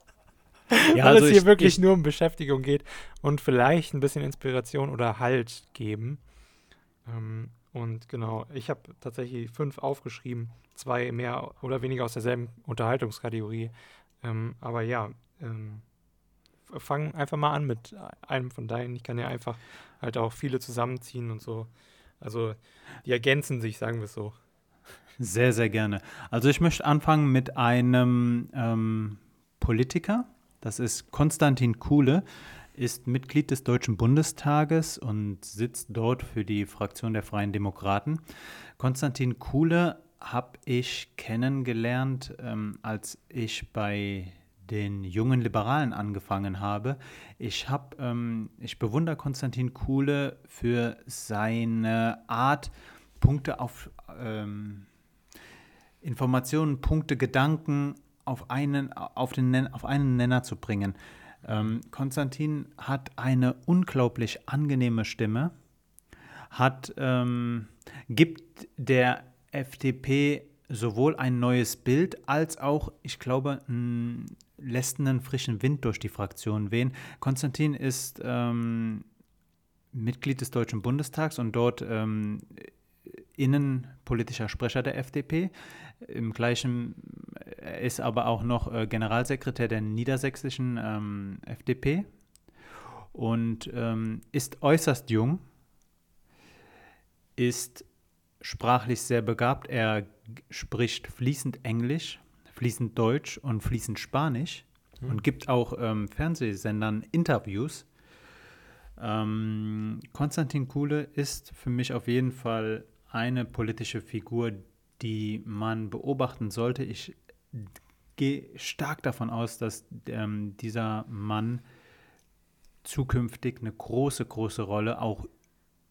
Ja, weil also es hier ich, wirklich ich, nur um Beschäftigung geht und vielleicht ein bisschen Inspiration oder Halt geben. Ähm, und genau, ich habe tatsächlich fünf aufgeschrieben, zwei mehr oder weniger aus derselben Unterhaltungskategorie. Ähm, aber ja, ähm, fang einfach mal an mit einem von deinen. Ich kann ja einfach halt auch viele zusammenziehen und so. Also die ergänzen sich, sagen wir es so. Sehr, sehr gerne. Also ich möchte anfangen mit einem ähm, Politiker. Das ist Konstantin Kuhle ist Mitglied des Deutschen Bundestages und sitzt dort für die Fraktion der Freien Demokraten. Konstantin Kuhle habe ich kennengelernt, ähm, als ich bei den jungen Liberalen angefangen habe. Ich habe, ähm, ich bewundere Konstantin Kuhle für seine Art, Punkte auf ähm, Informationen, Punkte, Gedanken auf einen, auf, den, auf einen Nenner zu bringen. Ähm, Konstantin hat eine unglaublich angenehme Stimme, hat, ähm, gibt der FDP sowohl ein neues Bild als auch, ich glaube, lässt einen frischen Wind durch die Fraktion wehen. Konstantin ist ähm, Mitglied des Deutschen Bundestags und dort ähm, innenpolitischer Sprecher der FDP. Im gleichen er ist aber auch noch äh, Generalsekretär der niedersächsischen ähm, FDP und ähm, ist äußerst jung, ist sprachlich sehr begabt. Er spricht fließend Englisch, fließend Deutsch und fließend Spanisch mhm. und gibt auch ähm, Fernsehsendern Interviews. Ähm, Konstantin Kuhle ist für mich auf jeden Fall eine politische Figur, die man beobachten sollte. Ich gehe stark davon aus, dass ähm, dieser Mann zukünftig eine große, große Rolle auch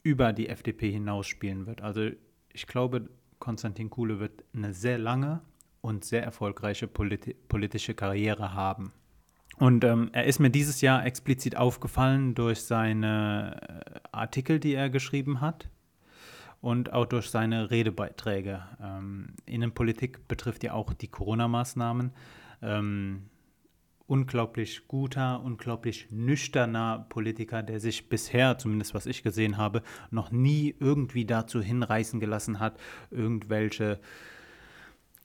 über die FDP hinaus spielen wird. Also ich glaube, Konstantin Kuhle wird eine sehr lange und sehr erfolgreiche politi politische Karriere haben. Und ähm, er ist mir dieses Jahr explizit aufgefallen durch seine äh, Artikel, die er geschrieben hat und auch durch seine Redebeiträge. Ähm, Innenpolitik betrifft ja auch die Corona-Maßnahmen. Ähm, unglaublich guter, unglaublich nüchterner Politiker, der sich bisher, zumindest was ich gesehen habe, noch nie irgendwie dazu hinreißen gelassen hat, irgendwelche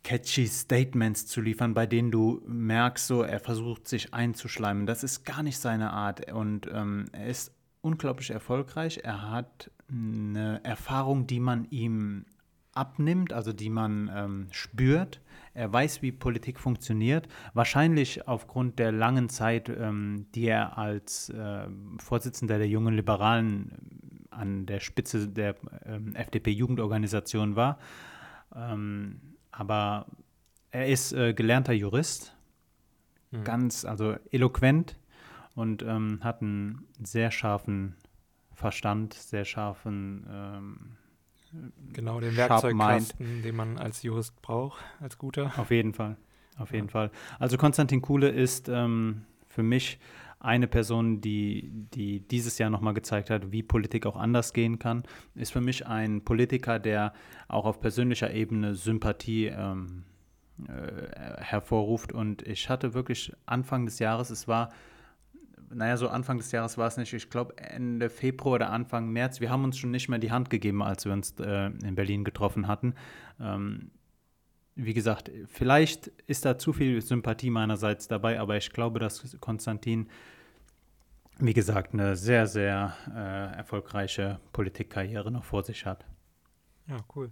catchy Statements zu liefern, bei denen du merkst, so er versucht sich einzuschleimen. Das ist gar nicht seine Art und ähm, er ist unglaublich erfolgreich. Er hat eine Erfahrung, die man ihm abnimmt, also die man ähm, spürt. Er weiß, wie Politik funktioniert. Wahrscheinlich aufgrund der langen Zeit, ähm, die er als äh, Vorsitzender der jungen Liberalen äh, an der Spitze der ähm, FDP-Jugendorganisation war. Ähm, aber er ist äh, gelernter Jurist, mhm. ganz, also eloquent und ähm, hat einen sehr scharfen Verstand, sehr scharfen ähm, Genau, den Werkzeugkasten, den man als Jurist braucht, als guter. Auf jeden Fall, auf jeden ja. Fall. Also Konstantin Kuhle ist ähm, für mich eine Person, die, die dieses Jahr nochmal gezeigt hat, wie Politik auch anders gehen kann, ist für mich ein Politiker, der auch auf persönlicher Ebene Sympathie ähm, äh, hervorruft. Und ich hatte wirklich Anfang des Jahres, es war naja, so Anfang des Jahres war es nicht, ich glaube Ende Februar oder Anfang März, wir haben uns schon nicht mehr die Hand gegeben, als wir uns äh, in Berlin getroffen hatten. Ähm, wie gesagt, vielleicht ist da zu viel Sympathie meinerseits dabei, aber ich glaube, dass Konstantin, wie gesagt, eine sehr, sehr äh, erfolgreiche Politikkarriere noch vor sich hat. Ja, cool.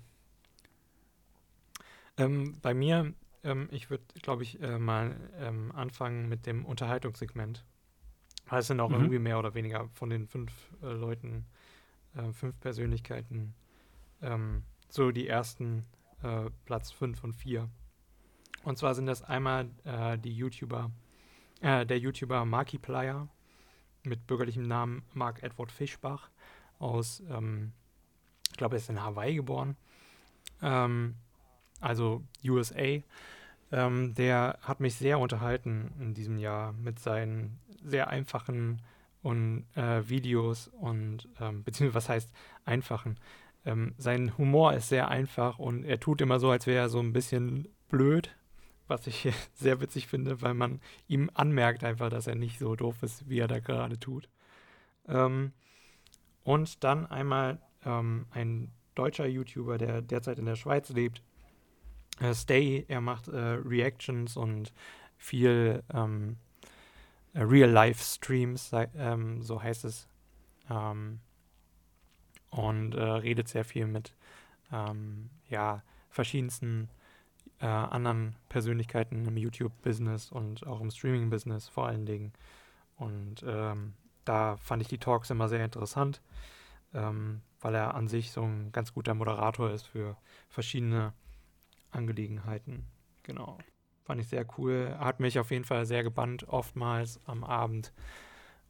Ähm, bei mir, ähm, ich würde, glaube ich, äh, mal ähm, anfangen mit dem Unterhaltungssegment. Es sind auch mhm. irgendwie mehr oder weniger von den fünf äh, Leuten, äh, fünf Persönlichkeiten, ähm, so die ersten äh, Platz fünf und vier. Und zwar sind das einmal äh, die YouTuber, äh, der YouTuber Markiplier mit bürgerlichem Namen Mark Edward Fischbach aus, ähm, ich glaube, er ist in Hawaii geboren, ähm, also USA. Ähm, der hat mich sehr unterhalten in diesem Jahr mit seinen sehr einfachen und äh, Videos und ähm, beziehungsweise was heißt einfachen. Ähm, sein Humor ist sehr einfach und er tut immer so, als wäre er so ein bisschen blöd, was ich sehr witzig finde, weil man ihm anmerkt einfach, dass er nicht so doof ist, wie er da gerade tut. Ähm, und dann einmal ähm, ein deutscher YouTuber, der derzeit in der Schweiz lebt, äh, Stay, er macht äh, Reactions und viel ähm, äh, Real-Life-Streams, ähm, so heißt es. Ähm, und äh, redet sehr viel mit ähm, ja, verschiedensten äh, anderen Persönlichkeiten im YouTube-Business und auch im Streaming-Business vor allen Dingen. Und ähm, da fand ich die Talks immer sehr interessant, ähm, weil er an sich so ein ganz guter Moderator ist für verschiedene Angelegenheiten. Genau. Fand ich sehr cool. Hat mich auf jeden Fall sehr gebannt, oftmals am Abend.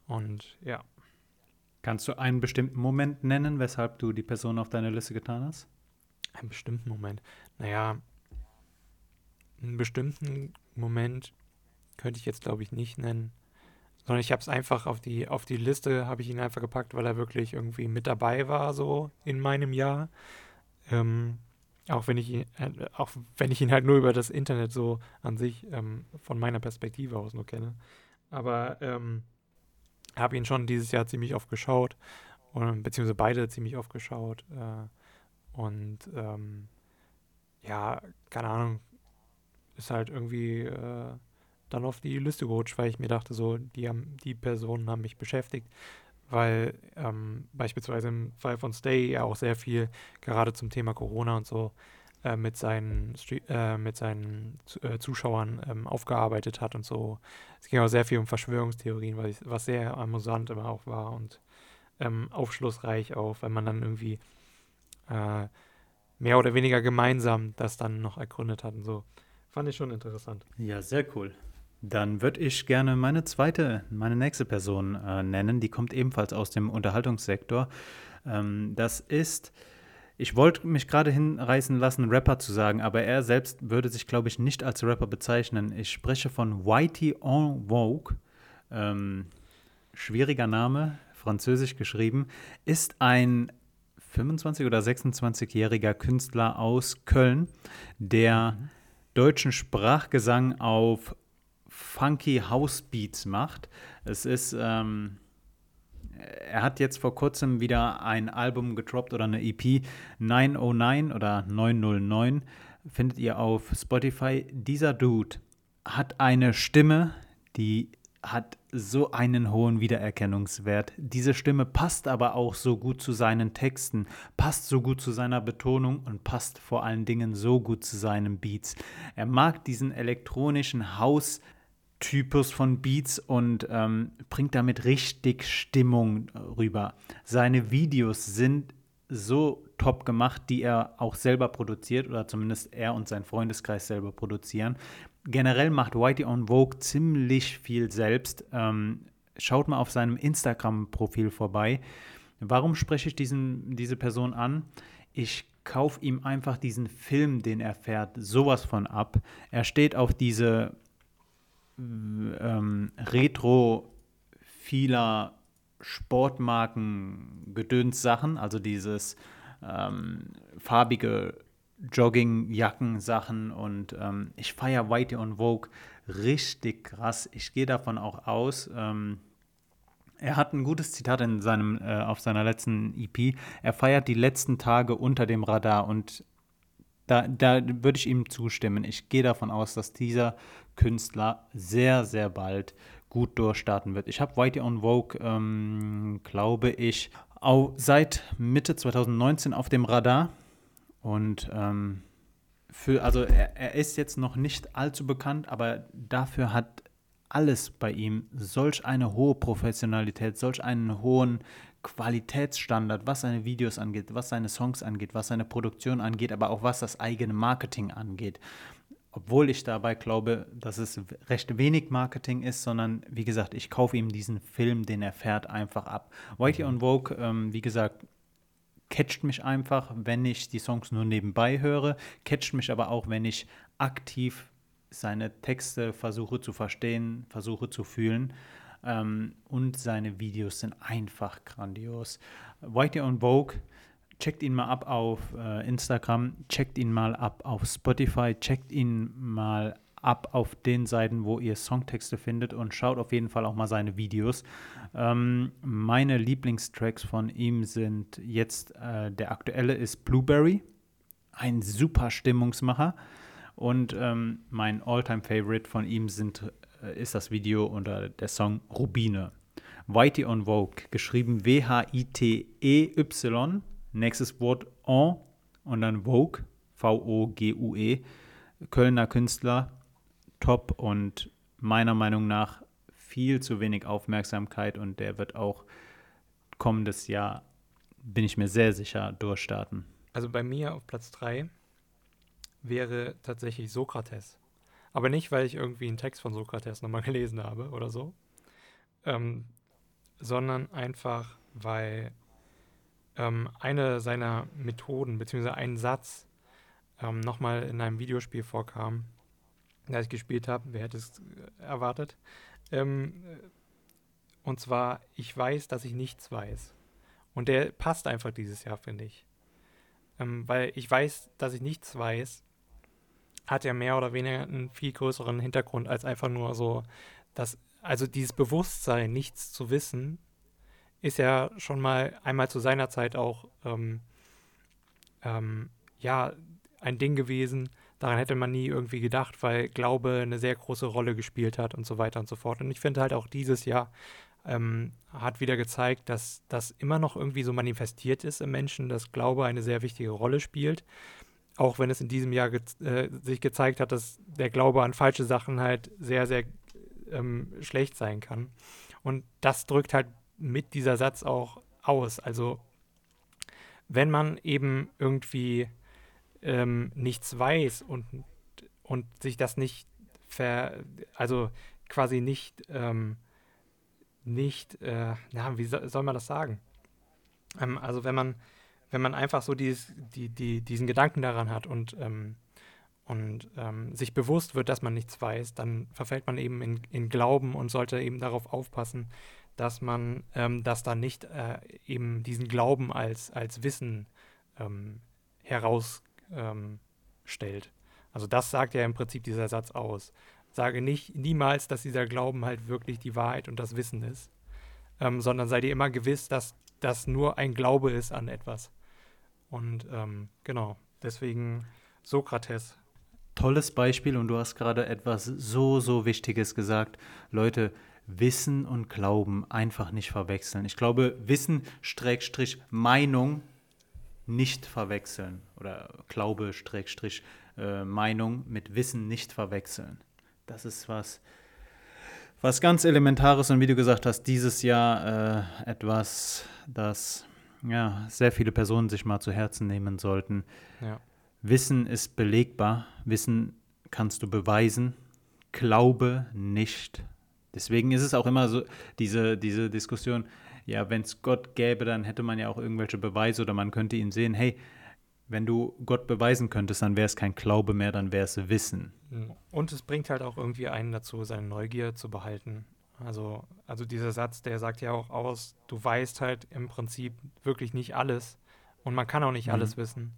Und ja. Kannst du einen bestimmten Moment nennen, weshalb du die Person auf deine Liste getan hast? Einen bestimmten Moment. Naja, einen bestimmten Moment könnte ich jetzt, glaube ich, nicht nennen. Sondern ich habe es einfach auf die, auf die Liste, habe ich ihn einfach gepackt, weil er wirklich irgendwie mit dabei war, so in meinem Jahr. Ähm, auch wenn ich ihn, äh, auch wenn ich ihn halt nur über das Internet so an sich ähm, von meiner Perspektive aus nur kenne. Aber ähm, habe ihn schon dieses Jahr ziemlich oft geschaut, und, beziehungsweise beide ziemlich oft geschaut. Äh, und ähm, ja, keine Ahnung, ist halt irgendwie äh, dann auf die Liste gerutscht, weil ich mir dachte, so, die haben, die Personen haben mich beschäftigt, weil ähm, beispielsweise im Fall von Stay ja auch sehr viel gerade zum Thema Corona und so äh, mit seinen, äh, mit seinen äh, Zuschauern ähm, aufgearbeitet hat und so. Es ging auch sehr viel um Verschwörungstheorien, was, was sehr amüsant immer auch war und ähm, aufschlussreich auch, wenn man dann irgendwie äh, mehr oder weniger gemeinsam das dann noch ergründet hat und so. Fand ich schon interessant. Ja, sehr cool. Dann würde ich gerne meine zweite, meine nächste Person äh, nennen. Die kommt ebenfalls aus dem Unterhaltungssektor. Ähm, das ist, ich wollte mich gerade hinreißen lassen, Rapper zu sagen, aber er selbst würde sich, glaube ich, nicht als Rapper bezeichnen. Ich spreche von Whitey en Vogue. Ähm, schwieriger Name, französisch geschrieben, ist ein 25- oder 26-jähriger Künstler aus Köln, der mhm. deutschen Sprachgesang auf funky House Beats macht. Es ist, ähm, er hat jetzt vor kurzem wieder ein Album gedroppt oder eine EP 909 oder 909 findet ihr auf Spotify. Dieser Dude hat eine Stimme, die hat so einen hohen Wiedererkennungswert. Diese Stimme passt aber auch so gut zu seinen Texten, passt so gut zu seiner Betonung und passt vor allen Dingen so gut zu seinen Beats. Er mag diesen elektronischen Haus Typus von Beats und ähm, bringt damit richtig Stimmung rüber. Seine Videos sind so top gemacht, die er auch selber produziert oder zumindest er und sein Freundeskreis selber produzieren. Generell macht Whitey on Vogue ziemlich viel selbst. Ähm, schaut mal auf seinem Instagram-Profil vorbei. Warum spreche ich diesen, diese Person an? Ich kaufe ihm einfach diesen Film, den er fährt, sowas von ab. Er steht auf diese ähm, retro-vieler Sportmarken Gedöns-Sachen, also dieses ähm, farbige Joggingjacken-Sachen und ähm, ich feiere Whitey on Vogue richtig krass. Ich gehe davon auch aus. Ähm, er hat ein gutes Zitat in seinem, äh, auf seiner letzten EP. Er feiert die letzten Tage unter dem Radar und da, da würde ich ihm zustimmen. Ich gehe davon aus, dass dieser Künstler sehr, sehr bald gut durchstarten wird. Ich habe Whitey on Vogue, ähm, glaube ich, auch seit Mitte 2019 auf dem Radar. Und ähm, für, also er, er ist jetzt noch nicht allzu bekannt, aber dafür hat alles bei ihm solch eine hohe Professionalität, solch einen hohen Qualitätsstandard, was seine Videos angeht, was seine Songs angeht, was seine Produktion angeht, aber auch was das eigene Marketing angeht obwohl ich dabei glaube, dass es recht wenig Marketing ist, sondern wie gesagt, ich kaufe ihm diesen Film, den er fährt, einfach ab. Whitey on Vogue, ähm, wie gesagt, catcht mich einfach, wenn ich die Songs nur nebenbei höre, catcht mich aber auch, wenn ich aktiv seine Texte versuche zu verstehen, versuche zu fühlen. Ähm, und seine Videos sind einfach grandios. Whitey on Vogue checkt ihn mal ab auf äh, Instagram, checkt ihn mal ab auf Spotify, checkt ihn mal ab auf den Seiten, wo ihr Songtexte findet und schaut auf jeden Fall auch mal seine Videos. Ähm, meine Lieblingstracks von ihm sind jetzt, äh, der aktuelle ist Blueberry, ein super Stimmungsmacher. Und ähm, mein Alltime favorite von ihm sind, äh, ist das Video oder der Song Rubine. Whitey on Vogue, geschrieben W-H-I-T-E-Y Nächstes Wort en und dann Vogue, V-O-G-U-E. Kölner Künstler, top und meiner Meinung nach viel zu wenig Aufmerksamkeit und der wird auch kommendes Jahr, bin ich mir sehr sicher, durchstarten. Also bei mir auf Platz 3 wäre tatsächlich Sokrates. Aber nicht, weil ich irgendwie einen Text von Sokrates nochmal gelesen habe oder so, ähm, sondern einfach, weil ähm, eine seiner Methoden, beziehungsweise ein Satz, ähm, nochmal in einem Videospiel vorkam, das ich gespielt habe. Wer hätte es äh, erwartet? Ähm, äh, und zwar, ich weiß, dass ich nichts weiß. Und der passt einfach dieses Jahr, finde ich. Ähm, weil ich weiß, dass ich nichts weiß, hat ja mehr oder weniger einen viel größeren Hintergrund als einfach nur so, dass, also dieses Bewusstsein, nichts zu wissen, ist ja schon mal einmal zu seiner Zeit auch, ähm, ähm, ja, ein Ding gewesen. Daran hätte man nie irgendwie gedacht, weil Glaube eine sehr große Rolle gespielt hat und so weiter und so fort. Und ich finde halt auch dieses Jahr ähm, hat wieder gezeigt, dass das immer noch irgendwie so manifestiert ist im Menschen, dass Glaube eine sehr wichtige Rolle spielt. Auch wenn es in diesem Jahr ge äh, sich gezeigt hat, dass der Glaube an falsche Sachen halt sehr, sehr ähm, schlecht sein kann. Und das drückt halt mit dieser Satz auch aus. Also wenn man eben irgendwie ähm, nichts weiß und, und sich das nicht ver, also quasi nicht, ähm, nicht, äh, na, wie so, soll man das sagen? Ähm, also wenn man, wenn man einfach so dieses, die, die, diesen Gedanken daran hat und, ähm, und ähm, sich bewusst wird, dass man nichts weiß, dann verfällt man eben in, in Glauben und sollte eben darauf aufpassen, dass man ähm, das dann nicht äh, eben diesen Glauben als, als Wissen ähm, heraus ähm. Also das sagt ja im Prinzip dieser Satz aus. Sage nicht niemals, dass dieser Glauben halt wirklich die Wahrheit und das Wissen ist, ähm, sondern sei dir immer gewiss, dass das nur ein Glaube ist an etwas. Und ähm, genau, deswegen Sokrates. Tolles Beispiel und du hast gerade etwas so, so Wichtiges gesagt. Leute, Wissen und Glauben einfach nicht verwechseln. Ich glaube, Wissen, Streckstrich, Meinung nicht verwechseln oder Glaube, Streckstrich, äh, Meinung mit Wissen nicht verwechseln. Das ist was, was ganz Elementares und wie du gesagt hast, dieses Jahr äh, etwas, das ja, sehr viele Personen sich mal zu Herzen nehmen sollten. Ja. Wissen ist belegbar, Wissen kannst du beweisen, Glaube nicht. Deswegen ist es auch immer so, diese, diese Diskussion, ja, wenn es Gott gäbe, dann hätte man ja auch irgendwelche Beweise oder man könnte ihn sehen, hey, wenn du Gott beweisen könntest, dann wäre es kein Glaube mehr, dann wäre es Wissen. Mhm. Und es bringt halt auch irgendwie einen dazu, seine Neugier zu behalten. Also, also dieser Satz, der sagt ja auch aus, du weißt halt im Prinzip wirklich nicht alles und man kann auch nicht mhm. alles wissen.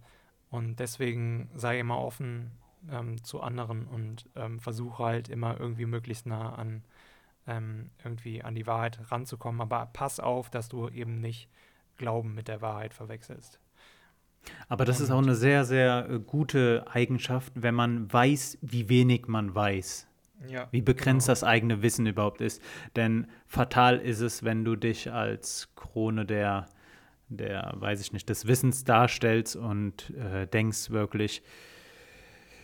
Und deswegen sei immer offen ähm, zu anderen und ähm, versuche halt immer irgendwie möglichst nah an ähm, irgendwie an die Wahrheit ranzukommen. Aber pass auf, dass du eben nicht Glauben mit der Wahrheit verwechselst. Aber das Und ist auch eine sehr, sehr äh, gute Eigenschaft, wenn man weiß, wie wenig man weiß. Ja, wie begrenzt genau. das eigene Wissen überhaupt ist. Denn fatal ist es, wenn du dich als Krone der, der weiß ich nicht, des Wissens darstellst und äh, denkst wirklich,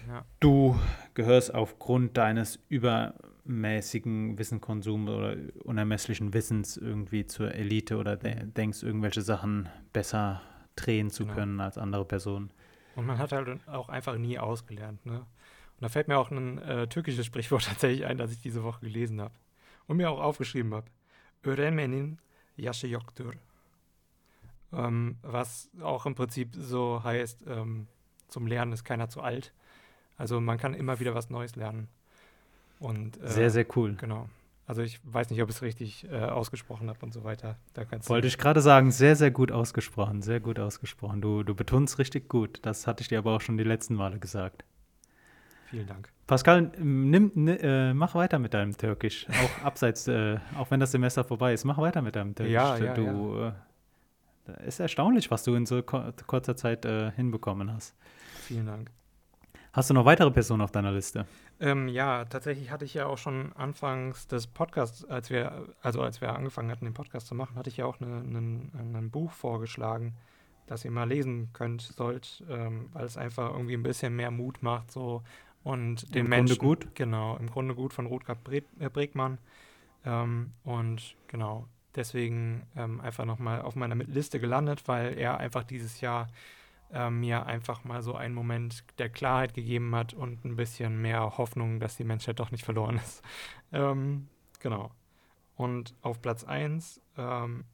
ja. du gehörst aufgrund deines über mäßigen Wissenkonsum oder unermesslichen Wissens irgendwie zur Elite oder de denkst, irgendwelche Sachen besser drehen zu genau. können als andere Personen. Und man hat halt auch einfach nie ausgelernt. Ne? Und da fällt mir auch ein äh, türkisches Sprichwort tatsächlich ein, das ich diese Woche gelesen habe und mir auch aufgeschrieben habe. Öğrenmenin yaşı yoktur. Ähm, was auch im Prinzip so heißt, ähm, zum Lernen ist keiner zu alt. Also man kann immer wieder was Neues lernen. Und, äh, sehr, sehr cool. Genau. Also ich weiß nicht, ob ich es richtig äh, ausgesprochen habe und so weiter. Wollte ich gerade sagen, sehr, sehr gut ausgesprochen, sehr gut ausgesprochen. Du, du betonst richtig gut. Das hatte ich dir aber auch schon die letzten Male gesagt. Vielen Dank. Pascal, nimm, nimm, äh, mach weiter mit deinem Türkisch. Auch abseits, äh, auch wenn das Semester vorbei ist, mach weiter mit deinem Türkisch. Ja, ja, du, ja. Äh, ist erstaunlich, was du in so kurzer Zeit äh, hinbekommen hast. Vielen Dank. Hast du noch weitere Personen auf deiner Liste? Ähm, ja, tatsächlich hatte ich ja auch schon anfangs des Podcasts, als wir, also als wir angefangen hatten, den Podcast zu machen, hatte ich ja auch ein Buch vorgeschlagen, das ihr mal lesen könnt, sollt, ähm, weil es einfach irgendwie ein bisschen mehr Mut macht, so und den Im Menschen. Im Grunde gut? Genau, im Grunde gut von Rutger äh, Bregmann. Ähm, und genau, deswegen ähm, einfach nochmal auf meiner Liste gelandet, weil er einfach dieses Jahr äh, mir einfach mal so einen Moment der Klarheit gegeben hat und ein bisschen mehr Hoffnung, dass die Menschheit doch nicht verloren ist. ähm, genau. Und auf Platz 1, ähm,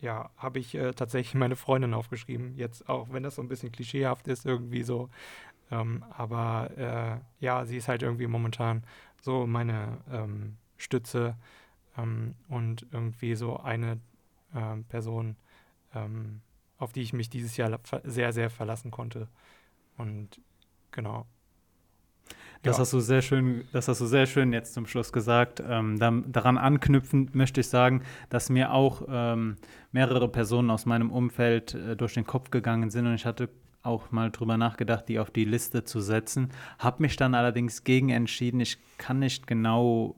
ja, habe ich äh, tatsächlich meine Freundin aufgeschrieben. Jetzt auch, wenn das so ein bisschen klischeehaft ist, irgendwie so. Ähm, aber äh, ja, sie ist halt irgendwie momentan so meine ähm, Stütze ähm, und irgendwie so eine ähm, Person, ähm, auf die ich mich dieses Jahr sehr, sehr verlassen konnte. Und genau. Das ja. hast du sehr schön, das hast du sehr schön jetzt zum Schluss gesagt. Ähm, da, daran anknüpfend möchte ich sagen, dass mir auch ähm, mehrere Personen aus meinem Umfeld äh, durch den Kopf gegangen sind und ich hatte auch mal drüber nachgedacht, die auf die Liste zu setzen. Habe mich dann allerdings gegen entschieden. Ich kann nicht genau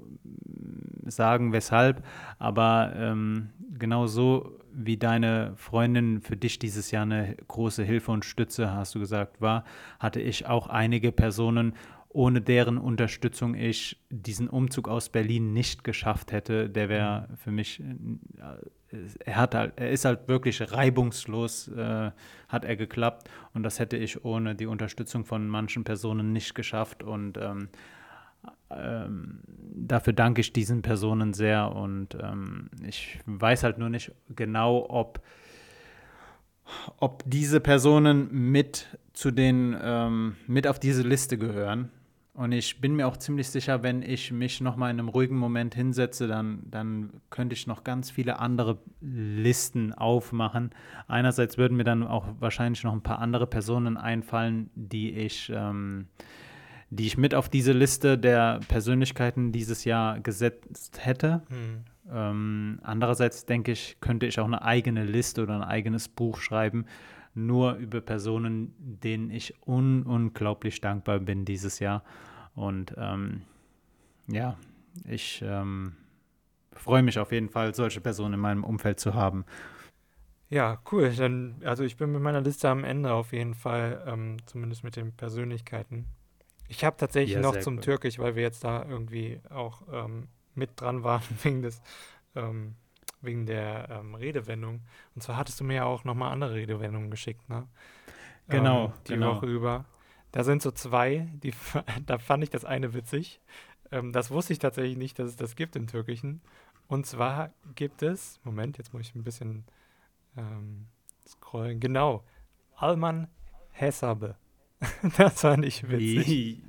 sagen, weshalb, aber ähm, genau so wie deine Freundin für dich dieses Jahr eine große Hilfe und Stütze, hast du gesagt, war, hatte ich auch einige Personen, ohne deren Unterstützung ich diesen Umzug aus Berlin nicht geschafft hätte. Der wäre mhm. für mich, äh, er, hat halt, er ist halt wirklich reibungslos, äh, hat er geklappt. Und das hätte ich ohne die Unterstützung von manchen Personen nicht geschafft. Und ähm, ähm, dafür danke ich diesen Personen sehr. Und ähm, ich weiß halt nur nicht genau, ob ob diese Personen mit zu den ähm, mit auf diese Liste gehören. Und ich bin mir auch ziemlich sicher, wenn ich mich noch mal in einem ruhigen Moment hinsetze, dann, dann könnte ich noch ganz viele andere Listen aufmachen. Einerseits würden mir dann auch wahrscheinlich noch ein paar andere Personen einfallen, die ich, ähm, die ich mit auf diese Liste der Persönlichkeiten dieses Jahr gesetzt hätte. Hm. Ähm, andererseits denke ich, könnte ich auch eine eigene Liste oder ein eigenes Buch schreiben, nur über Personen, denen ich un unglaublich dankbar bin dieses Jahr. Und ähm, ja, ich ähm, freue mich auf jeden Fall, solche Personen in meinem Umfeld zu haben. Ja, cool. Dann, also ich bin mit meiner Liste am Ende auf jeden Fall, ähm, zumindest mit den Persönlichkeiten. Ich habe tatsächlich ja, noch zum cool. Türkisch, weil wir jetzt da irgendwie auch ähm, mit dran waren wegen des ähm, wegen der ähm, Redewendung. Und zwar hattest du mir ja auch nochmal andere Redewendungen geschickt, ne? Genau. Ähm, die genau. Woche über. Da sind so zwei, die, da fand ich das eine witzig. Ähm, das wusste ich tatsächlich nicht, dass es das gibt im Türkischen. Und zwar gibt es, Moment, jetzt muss ich ein bisschen ähm, scrollen. Genau, Alman Hesabe. das fand ich witzig. Die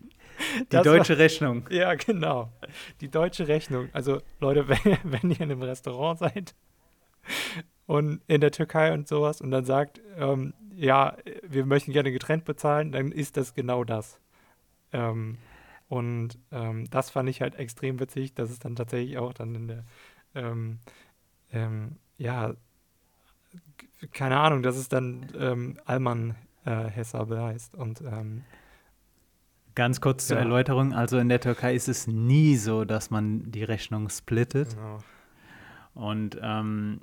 das deutsche war, Rechnung. Ja, genau. Die deutsche Rechnung. Also Leute, wenn, wenn ihr in einem Restaurant seid und in der Türkei und sowas und dann sagt, ähm, ja, wir möchten gerne getrennt bezahlen, dann ist das genau das. Ähm, und ähm, das fand ich halt extrem witzig, dass es dann tatsächlich auch dann in der, ähm, ähm, ja, keine Ahnung, dass es dann ähm, Alman äh, Hessabe heißt. Und ähm, Ganz kurz zur ja. Erläuterung, also in der Türkei ist es nie so, dass man die Rechnung splittet. Genau. Und ähm,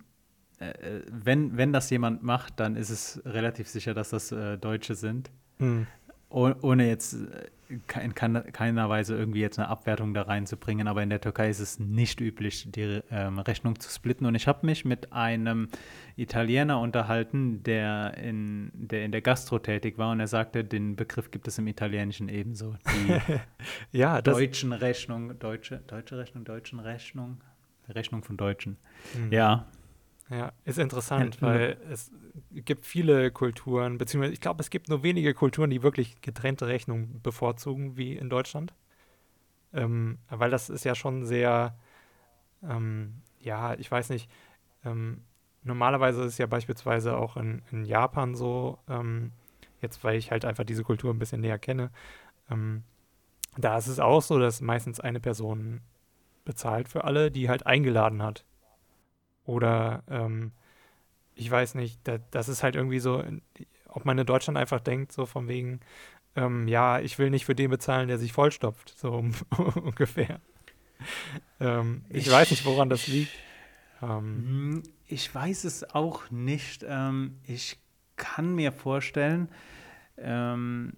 äh, wenn, wenn das jemand macht, dann ist es relativ sicher, dass das äh, Deutsche sind. Mhm. Oh, ohne jetzt äh, in keiner Weise irgendwie jetzt eine Abwertung da reinzubringen, aber in der Türkei ist es nicht üblich, die ähm, Rechnung zu splitten. Und ich habe mich mit einem Italiener unterhalten, der in, der in der Gastro tätig war und er sagte, den Begriff gibt es im Italienischen ebenso. Die ja, deutschen Rechnung, deutsche, deutsche Rechnung, deutschen Rechnung, Rechnung von Deutschen. Mhm. Ja, ja, ist interessant, weil es gibt viele Kulturen, beziehungsweise ich glaube, es gibt nur wenige Kulturen, die wirklich getrennte Rechnungen bevorzugen, wie in Deutschland. Ähm, weil das ist ja schon sehr, ähm, ja, ich weiß nicht, ähm, normalerweise ist es ja beispielsweise auch in, in Japan so, ähm, jetzt weil ich halt einfach diese Kultur ein bisschen näher kenne, ähm, da ist es auch so, dass meistens eine Person bezahlt für alle, die halt eingeladen hat. Oder ähm, ich weiß nicht, da, das ist halt irgendwie so, ob man in Deutschland einfach denkt, so von wegen, ähm, ja, ich will nicht für den bezahlen, der sich vollstopft, so ungefähr. Ähm, ich, ich, weiß nicht, woran das liegt. Ähm, hm, ich weiß es auch nicht. Ähm, ich kann mir vorstellen, ähm,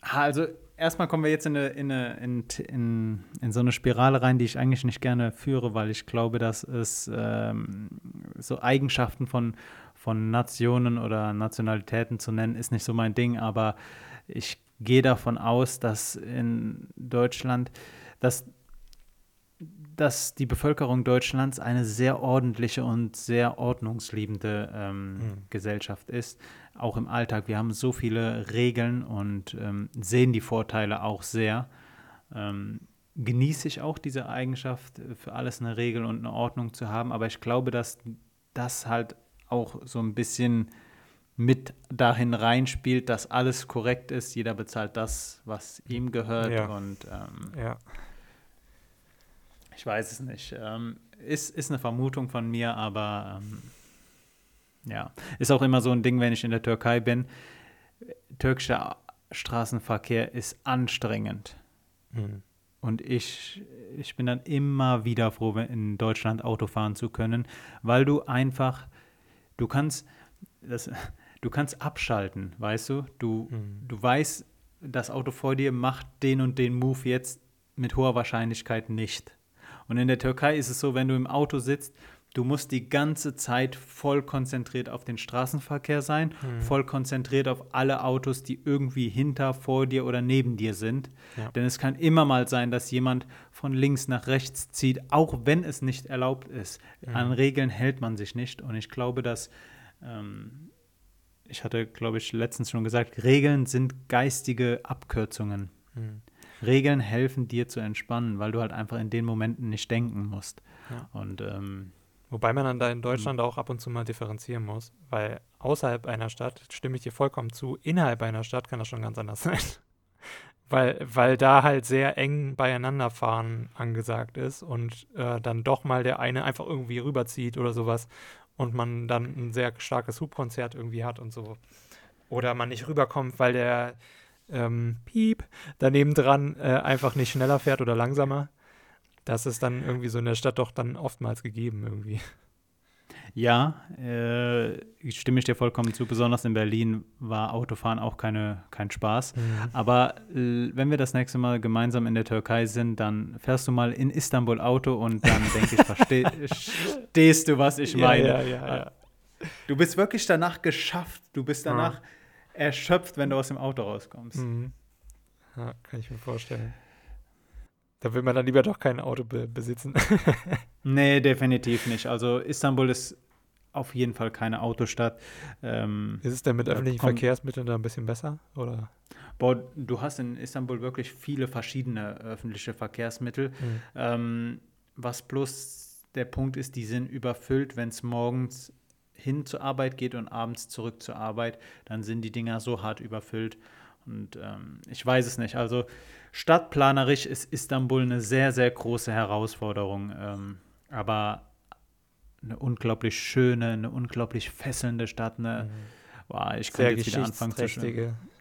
also erstmal kommen wir jetzt in, eine, in, eine, in, in, in, so eine Spirale rein, die ich eigentlich nicht gerne führe, weil ich glaube, dass es ähm, so Eigenschaften von, von Nationen oder Nationalitäten zu nennen, ist nicht so mein Ding, aber ich gehe davon aus, dass in Deutschland, dass, dass die Bevölkerung Deutschlands eine sehr ordentliche und sehr ordnungsliebende ähm, mhm. Gesellschaft ist, auch im Alltag. Wir haben so viele Regeln und ähm, sehen die Vorteile auch sehr. Ähm, genieße ich auch diese Eigenschaft, für alles eine Regel und eine Ordnung zu haben, aber ich glaube, dass das halt auch so ein bisschen mit dahin reinspielt, dass alles korrekt ist. Jeder bezahlt das, was ihm gehört. Ja. Und ähm, ja. ich weiß es nicht. Ähm, ist, ist eine Vermutung von mir, aber ähm, ja, ist auch immer so ein Ding, wenn ich in der Türkei bin. Türkischer Straßenverkehr ist anstrengend. Mhm. Und ich, ich bin dann immer wieder froh, in Deutschland Auto fahren zu können, weil du einfach, du kannst, das, du kannst abschalten, weißt du? Du, mhm. du weißt, das Auto vor dir macht den und den Move jetzt mit hoher Wahrscheinlichkeit nicht. Und in der Türkei ist es so, wenn du im Auto sitzt, du musst die ganze Zeit voll konzentriert auf den Straßenverkehr sein, mhm. voll konzentriert auf alle Autos, die irgendwie hinter, vor dir oder neben dir sind. Ja. Denn es kann immer mal sein, dass jemand von links nach rechts zieht, auch wenn es nicht erlaubt ist. Mhm. An Regeln hält man sich nicht. Und ich glaube, dass ähm, ich hatte, glaube ich, letztens schon gesagt, Regeln sind geistige Abkürzungen. Mhm. Regeln helfen dir zu entspannen, weil du halt einfach in den Momenten nicht denken musst. Ja. Und ähm, Wobei man dann da in Deutschland auch ab und zu mal differenzieren muss, weil außerhalb einer Stadt, stimme ich dir vollkommen zu, innerhalb einer Stadt kann das schon ganz anders sein. weil, weil da halt sehr eng beieinander fahren angesagt ist und äh, dann doch mal der eine einfach irgendwie rüberzieht oder sowas und man dann ein sehr starkes Hubkonzert irgendwie hat und so. Oder man nicht rüberkommt, weil der ähm, Piep daneben dran äh, einfach nicht schneller fährt oder langsamer. Das ist dann irgendwie so in der Stadt doch dann oftmals gegeben irgendwie. Ja, äh, stimme ich dir vollkommen zu. Besonders in Berlin war Autofahren auch keine, kein Spaß. Mhm. Aber äh, wenn wir das nächste Mal gemeinsam in der Türkei sind, dann fährst du mal in Istanbul Auto und dann denke ich, verstehst du, was ich meine. Ja, ja, ja, du bist wirklich danach geschafft. Du bist danach erschöpft, wenn du aus dem Auto rauskommst. Mhm. Kann ich mir vorstellen. Da will man dann lieber doch kein Auto be besitzen. nee, definitiv nicht. Also Istanbul ist auf jeden Fall keine Autostadt. Ähm, ist es denn mit öffentlichen Verkehrsmitteln da ein bisschen besser? Oder? Boah, du hast in Istanbul wirklich viele verschiedene öffentliche Verkehrsmittel. Mhm. Ähm, was bloß der Punkt ist, die sind überfüllt, wenn es morgens hin zur Arbeit geht und abends zurück zur Arbeit, dann sind die Dinger so hart überfüllt. Und ähm, ich weiß es nicht. Also stadtplanerisch ist Istanbul eine sehr, sehr große Herausforderung. Ähm, aber eine unglaublich schöne, eine unglaublich fesselnde Stadt. Eine, mhm. boah, ich könnte jetzt wieder anfangen zu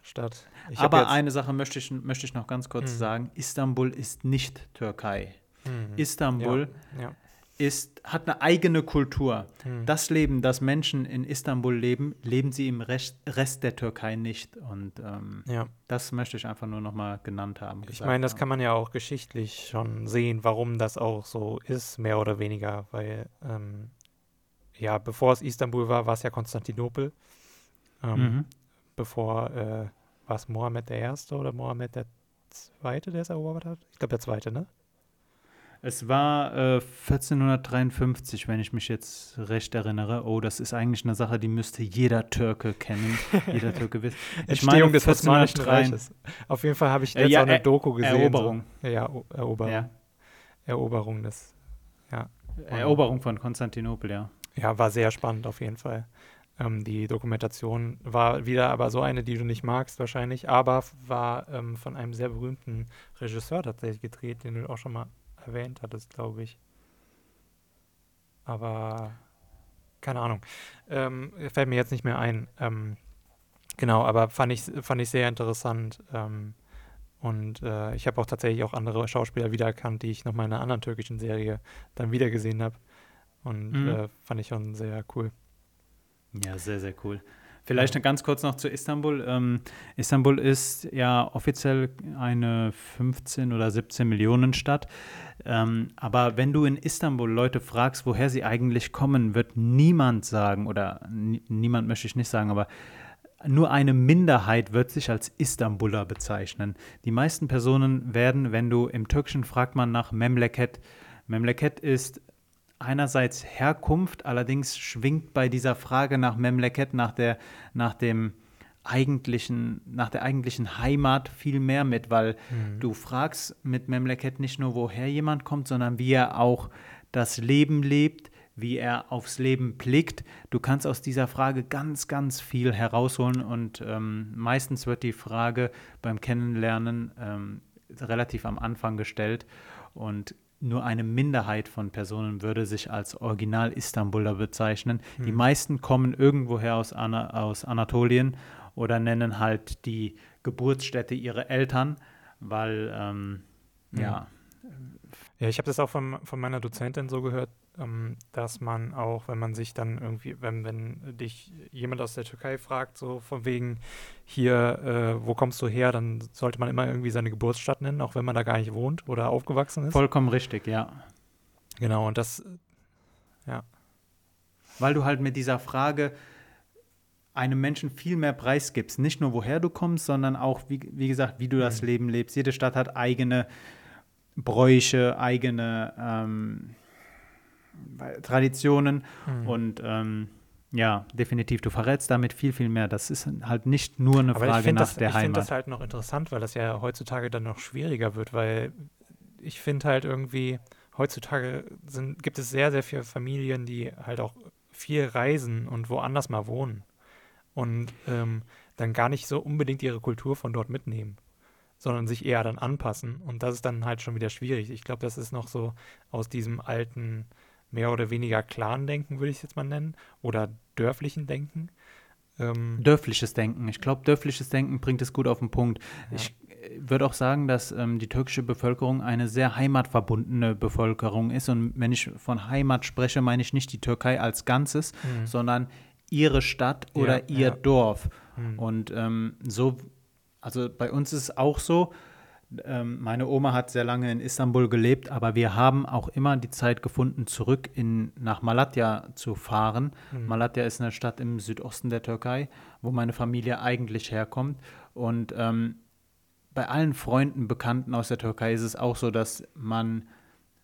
Stadt. Ich aber eine Sache möchte ich, möchte ich noch ganz kurz mhm. sagen. Istanbul ist nicht Türkei. Mhm. Istanbul ja, ja ist, hat eine eigene Kultur. Hm. Das Leben, das Menschen in Istanbul leben, leben sie im Rest, Rest der Türkei nicht. Und ähm, ja. das möchte ich einfach nur noch mal genannt haben. Ich meine, das kann man ja auch geschichtlich schon sehen, warum das auch so ist, mehr oder weniger. Weil, ähm, ja, bevor es Istanbul war, war es ja Konstantinopel. Ähm, mhm. Bevor, äh, war es Mohammed I. oder Mohammed II., der es erobert hat? Ich glaube, der Zweite, ne? Es war äh, 1453, wenn ich mich jetzt recht erinnere. Oh, das ist eigentlich eine Sache, die müsste jeder Türke kennen. jeder Türke wissen. Ich Entstehung meine, des Osmanischen Reiches. Auf jeden Fall habe ich jetzt äh, ja, auch eine Doku gesehen. Eroberung. So. Ja, Eroberung. Ja. Eroberung des, ja. Eroberung von Konstantinopel, ja. Ja, war sehr spannend auf jeden Fall. Ähm, die Dokumentation war wieder aber so eine, die du nicht magst wahrscheinlich, aber war ähm, von einem sehr berühmten Regisseur tatsächlich gedreht, den du auch schon mal erwähnt hattest, glaube ich. Aber keine Ahnung. Ähm, fällt mir jetzt nicht mehr ein. Ähm, genau, aber fand ich, fand ich sehr interessant. Ähm, und äh, ich habe auch tatsächlich auch andere Schauspieler wiedererkannt, die ich noch mal in einer anderen türkischen Serie dann wiedergesehen habe. Und mhm. äh, fand ich schon sehr cool. Ja, sehr, sehr cool. Vielleicht ganz kurz noch zu Istanbul. Ähm, Istanbul ist ja offiziell eine 15 oder 17 Millionen Stadt. Ähm, aber wenn du in Istanbul Leute fragst, woher sie eigentlich kommen, wird niemand sagen, oder niemand möchte ich nicht sagen, aber nur eine Minderheit wird sich als Istanbuler bezeichnen. Die meisten Personen werden, wenn du im Türkischen fragt man nach Memleket. Memleket ist einerseits Herkunft, allerdings schwingt bei dieser Frage nach Memleket, nach der, nach dem eigentlichen, nach der eigentlichen Heimat viel mehr mit, weil mhm. du fragst mit Memleket nicht nur, woher jemand kommt, sondern wie er auch das Leben lebt, wie er aufs Leben blickt. Du kannst aus dieser Frage ganz, ganz viel herausholen und ähm, meistens wird die Frage beim Kennenlernen ähm, relativ am Anfang gestellt und nur eine Minderheit von Personen würde sich als Original-Istanbuler bezeichnen. Mhm. Die meisten kommen irgendwoher aus, Ana aus Anatolien oder nennen halt die Geburtsstätte ihrer Eltern, weil, ähm, mhm. ja. Ja, ich habe das auch von, von meiner Dozentin so gehört, ähm, dass man auch, wenn man sich dann irgendwie, wenn, wenn dich jemand aus der Türkei fragt, so von wegen hier, äh, wo kommst du her, dann sollte man immer irgendwie seine Geburtsstadt nennen, auch wenn man da gar nicht wohnt oder aufgewachsen ist. Vollkommen richtig, ja. Genau, und das, ja. Weil du halt mit dieser Frage einem Menschen viel mehr Preis gibst. Nicht nur, woher du kommst, sondern auch, wie, wie gesagt, wie du das mhm. Leben lebst. Jede Stadt hat eigene Bräuche, eigene ähm, Traditionen mhm. und ähm, ja, definitiv. Du verrätst damit viel, viel mehr. Das ist halt nicht nur eine Aber Frage nach das, der ich Heimat. Ich finde das halt noch interessant, weil das ja heutzutage dann noch schwieriger wird, weil ich finde halt irgendwie, heutzutage sind, gibt es sehr, sehr viele Familien, die halt auch viel reisen und woanders mal wohnen und ähm, dann gar nicht so unbedingt ihre Kultur von dort mitnehmen sondern sich eher dann anpassen. Und das ist dann halt schon wieder schwierig. Ich glaube, das ist noch so aus diesem alten mehr oder weniger Clan-Denken, würde ich es jetzt mal nennen, oder dörflichen Denken. Ähm, dörfliches Denken. Ich glaube, dörfliches Denken bringt es gut auf den Punkt. Ja. Ich äh, würde auch sagen, dass ähm, die türkische Bevölkerung eine sehr heimatverbundene Bevölkerung ist. Und wenn ich von Heimat spreche, meine ich nicht die Türkei als Ganzes, mhm. sondern ihre Stadt oder ja, ihr ja. Dorf. Mhm. Und ähm, so, also bei uns ist es auch so, ähm, meine Oma hat sehr lange in Istanbul gelebt, aber wir haben auch immer die Zeit gefunden, zurück in, nach Malatya zu fahren. Mhm. Malatya ist eine Stadt im Südosten der Türkei, wo meine Familie eigentlich herkommt. Und ähm, bei allen Freunden, Bekannten aus der Türkei ist es auch so, dass man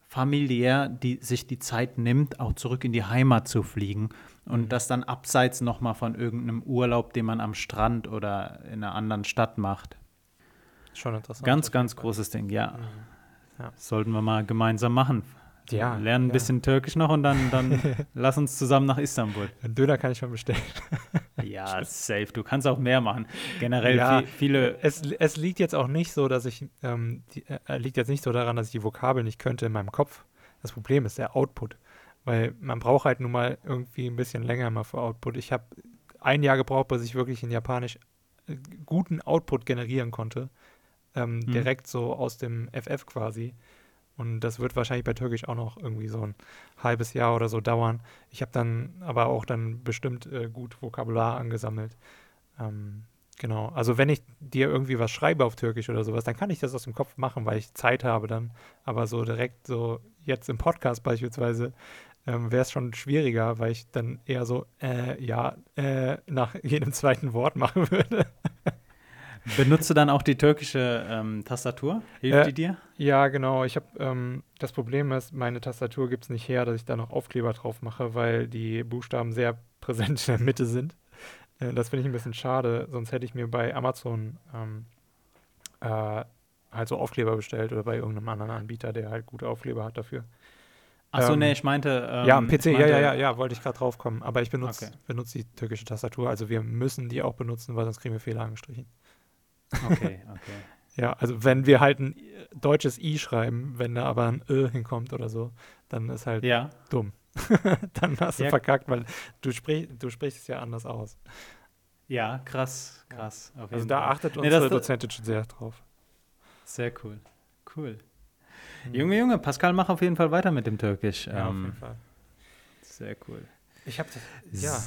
familiär die, sich die Zeit nimmt, auch zurück in die Heimat zu fliegen und mhm. das dann abseits nochmal von irgendeinem Urlaub, den man am Strand oder in einer anderen Stadt macht. Schon interessant. Ganz, ganz großes Ding, ja. Mhm. ja. Sollten wir mal gemeinsam machen. Ja. Lernen ein ja. bisschen Türkisch noch und dann, dann lass uns zusammen nach Istanbul. Ein Döner kann ich schon bestellen. ja, safe. Du kannst auch mehr machen. Generell ja, viele. Es, es liegt jetzt auch nicht so, dass ich, ähm, die, äh, liegt jetzt nicht so daran, dass ich die Vokabeln nicht könnte in meinem Kopf. Das Problem ist der Output. Weil man braucht halt nun mal irgendwie ein bisschen länger mal für Output. Ich habe ein Jahr gebraucht, bis ich wirklich in Japanisch äh, guten Output generieren konnte ähm, mhm. direkt so aus dem FF quasi. Und das wird wahrscheinlich bei Türkisch auch noch irgendwie so ein halbes Jahr oder so dauern. Ich habe dann aber auch dann bestimmt äh, gut Vokabular angesammelt. Ähm, genau. Also wenn ich dir irgendwie was schreibe auf Türkisch oder sowas, dann kann ich das aus dem Kopf machen, weil ich Zeit habe dann. Aber so direkt so jetzt im Podcast beispielsweise ähm, wäre es schon schwieriger, weil ich dann eher so äh, ja äh, nach jedem zweiten Wort machen würde. Benutzt du dann auch die türkische ähm, Tastatur? Hilft äh, die dir? Ja, genau. Ich habe ähm, das Problem ist, meine Tastatur gibt es nicht her, dass ich da noch Aufkleber drauf mache, weil die Buchstaben sehr präsent in der Mitte sind. Äh, das finde ich ein bisschen schade. Sonst hätte ich mir bei Amazon ähm, äh, halt so Aufkleber bestellt oder bei irgendeinem anderen Anbieter, der halt gute Aufkleber hat dafür. Achso, ähm, nee, ich meinte. Ähm, ja, am PC, meinte, ja, ja, ja, ja, wollte ich gerade drauf kommen. Aber ich benutze okay. benutz die türkische Tastatur. Also wir müssen die auch benutzen, weil sonst kriegen wir Fehler angestrichen. Okay, okay. ja, also wenn wir halt ein deutsches I schreiben, wenn da aber ein Ö hinkommt oder so, dann ist halt ja. dumm. dann hast du ja. verkackt, weil du, sprich, du sprichst es ja anders aus. Ja, krass, krass. also da Fall. achtet unsere nee, Dozentin schon sehr drauf. Sehr cool. Cool. Mhm. Junge, Junge, Pascal, mach auf jeden Fall weiter mit dem Türkisch. Ja, ähm, auf jeden Fall. Sehr cool. Ich habe ja,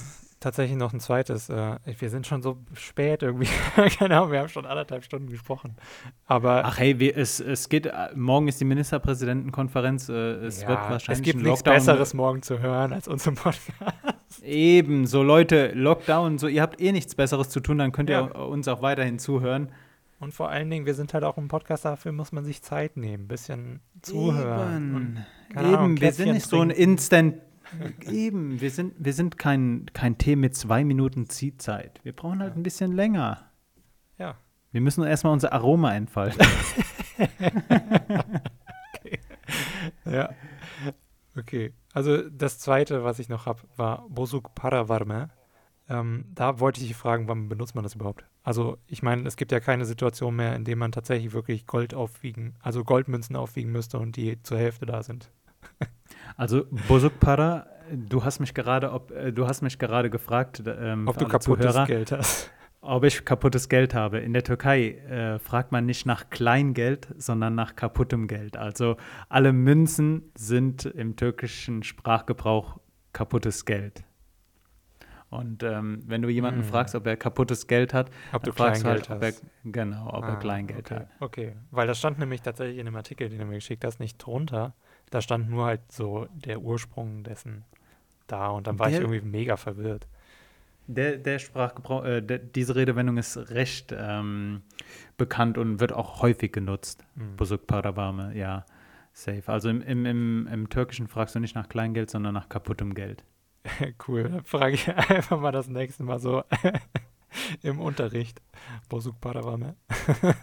tatsächlich noch ein zweites. Äh, wir sind schon so spät irgendwie. Keine Ahnung, wir haben schon anderthalb Stunden gesprochen. Aber Ach hey, wir, es, es geht, äh, morgen ist die Ministerpräsidentenkonferenz. Äh, es ja, wird wahrscheinlich es gibt ein nichts Lockdown. Besseres morgen zu hören als unseren Podcast. Eben, so Leute, Lockdown, so ihr habt eh nichts Besseres zu tun, dann könnt ihr Ja. uns auch weiterhin zuhören. Und vor allen Dingen, wir sind halt auch ein Podcast, dafür muss man sich Zeit nehmen, ein bisschen zuhören. Eben, keine Ahnung, Eben wir sind nicht so ein trinken. Instant. Eben, wir sind, wir sind kein, kein Tee mit zwei Minuten Ziehzeit. Wir brauchen halt ein bisschen länger. ja. Wir müssen erstmal unser Aroma entfalten. Ja. Okay. Also das zweite, was ich noch habe, war Bosuk Paravarme. Ähm, da wollte ich dich fragen, wann benutzt man das überhaupt? Also ich meine, es gibt ja keine Situation mehr, in der man tatsächlich wirklich Gold aufwiegen, also Goldmünzen aufwiegen müsste und die zur Hälfte da sind. Also Bozukpara, du hast mich gerade, ob, äh, du hast mich gerade gefragt, ähm, Ob du kaputtes Zuhörer, Geld hast. ob ich kaputtes Geld habe. In der Türkei äh, fragt man nicht nach Kleingeld, sondern nach kaputtem Geld. Also alle Münzen sind im türkischen Sprachgebrauch kaputtes Geld. Und ähm, wenn du jemanden Hm. fragst, ob er kaputtes Geld hat, Ob du fragst Kleingeld du halt, ob er, genau, ob er Ah, Kleingeld okay. hat. Okay, weil das stand nämlich tatsächlich in dem Artikel, den du mir geschickt hast, nicht drunter. Da stand nur halt so der Ursprung dessen da und dann war ich Der- irgendwie mega verwirrt. Der, der Sprachgebrauch, äh, der, diese Redewendung ist recht ähm, bekannt und wird auch häufig genutzt. Hm. Bozuk Paravame, ja, safe. Also im, im, im, im Türkischen fragst du nicht nach Kleingeld, sondern nach kaputtem Geld. Cool, dann frage ich einfach mal das nächste Mal so im Unterricht. Bozuk Paravame.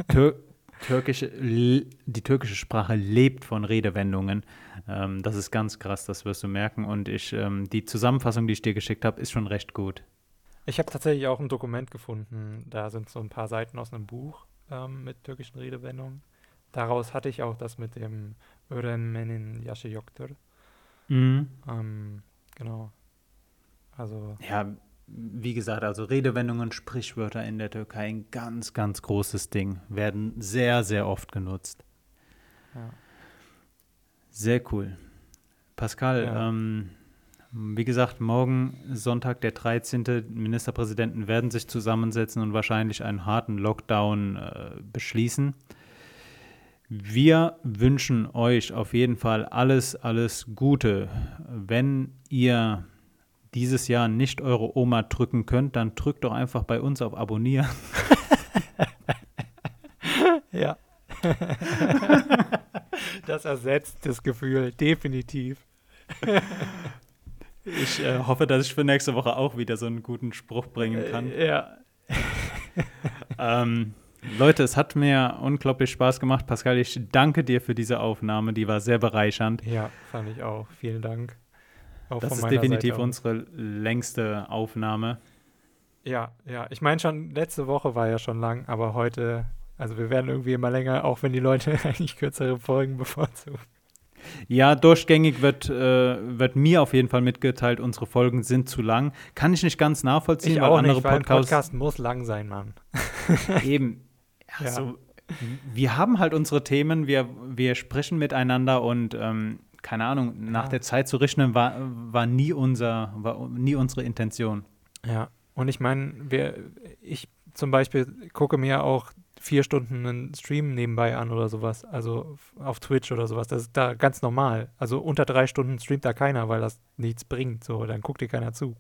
Tür türkische, die türkische Sprache lebt von Redewendungen. Ähm, das ist ganz krass, das wirst du merken. Und ich, ähm, die Zusammenfassung, die ich dir geschickt habe, ist schon recht gut. Ich habe tatsächlich auch ein Dokument gefunden. Da sind so ein paar Seiten aus einem Buch ähm, mit türkischen Redewendungen. Daraus hatte ich auch das mit dem Öğrenmenin yaşı yoktur. Ähm, genau. Also, Ja, wie gesagt, also Redewendungen, Sprichwörter in der Türkei, ein ganz, ganz großes Ding. Werden sehr, sehr oft genutzt. ja. Sehr cool. Pascal, Ja. ähm, wie gesagt, morgen Sonntag, der 13. Ministerpräsidenten werden sich zusammensetzen und wahrscheinlich einen harten Lockdown äh, beschließen. Wir wünschen euch auf jeden Fall alles, alles Gute. Wenn ihr dieses Jahr nicht eure Oma drücken könnt, dann drückt doch einfach bei uns auf Abonnieren. Ja. das ersetzt das Gefühl, definitiv. Ich äh, hoffe, dass ich für nächste Woche auch wieder so einen guten Spruch bringen kann. Äh, ja. Ähm, Leute, es hat mir unglaublich Spaß gemacht. Pascal, ich danke dir für diese Aufnahme. Die war sehr bereichernd. Ja, fand ich auch. Vielen Dank. Auch Das ist definitiv unsere längste Aufnahme. Ja, ja. Ich meine schon, letzte Woche war ja schon lang, aber heute, also wir werden irgendwie immer länger, auch wenn die Leute eigentlich kürzere Folgen bevorzugen. Ja, durchgängig wird, äh, wird mir auf jeden Fall mitgeteilt, unsere Folgen sind zu lang. Kann ich nicht ganz nachvollziehen, Ich weil auch andere nicht, weil ein Podcasts Podcast muss lang sein, Mann. eben. Ja, Ja. Wir haben halt unsere Themen, wir, wir sprechen miteinander und ähm, keine Ahnung, nach Ja. der Zeit zu rechnen war, war nie unser, war nie unsere Intention. Ja, und ich meine, wir, ich zum Beispiel gucke mir auch vier Stunden einen Stream nebenbei an oder sowas, also auf Twitch oder sowas. Das ist da ganz normal. Also unter drei Stunden streamt da keiner, weil das nichts bringt. So, dann guckt dir keiner zu.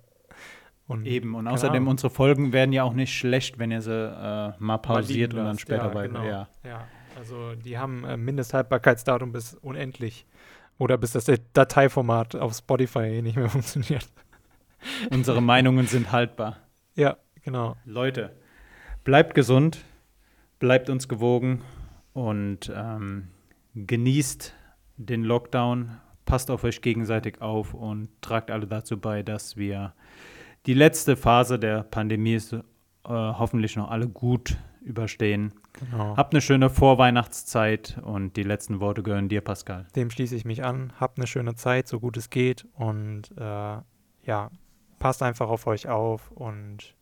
Und Eben, und außerdem, Ahnung. unsere Folgen werden ja auch nicht schlecht, wenn ihr sie äh, mal mal pausiert liegen und dann später ja, bei. genau. Ja. Ja, also die haben äh, Mindesthaltbarkeitsdatum bis unendlich. Oder bis das Dateiformat auf Spotify eh nicht mehr funktioniert. Unsere Meinungen sind haltbar. Ja, genau. Leute, bleibt gesund, bleibt uns gewogen und ähm, genießt den Lockdown, passt auf euch gegenseitig auf und tragt alle dazu bei, dass wir die letzte Phase der Pandemie äh, hoffentlich noch alle gut überstehen. genau. Habt eine schöne Vorweihnachtszeit und die letzten Worte gehören dir, Pascal. Dem schließe ich mich an. Habt eine schöne Zeit, so gut es geht. Und äh, ja, passt einfach auf euch auf. Und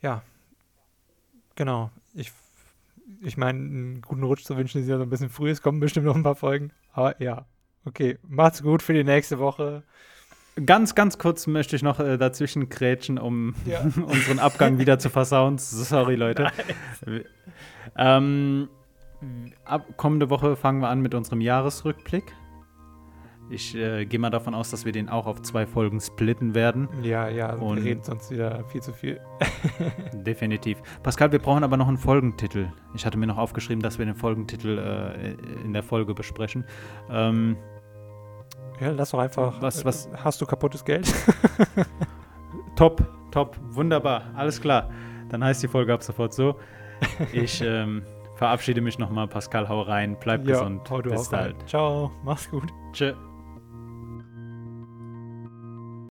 ja, genau. Ich, ich meine, einen guten Rutsch zu wünschen ist ja so ein bisschen früh. Es kommen bestimmt noch ein paar Folgen. Aber ja, okay. Macht's gut für die nächste Woche. Ganz, ganz kurz möchte ich noch äh, dazwischen grätschen, um ja. unseren Abgang wieder zu versauen. Sorry, Leute. Ähm, ab kommende Woche fangen wir an mit unserem Jahresrückblick. Ich äh, gehe mal davon aus, dass wir den auch auf zwei Folgen splitten werden. Ja, ja, und wir reden sonst wieder viel zu viel. definitiv. Pascal, wir brauchen aber noch einen Folgentitel. Ich hatte mir noch aufgeschrieben, dass wir den Folgentitel äh, in der Folge besprechen. Ähm, ja, lass doch einfach. Was, was? Hast du kaputtes Geld? top, top, wunderbar, alles klar. Dann heißt die Folge ab sofort so. Ich ähm, verabschiede mich nochmal. Pascal, hau rein, bleib ja, gesund. Bis auch Ciao, mach's gut. Tschö.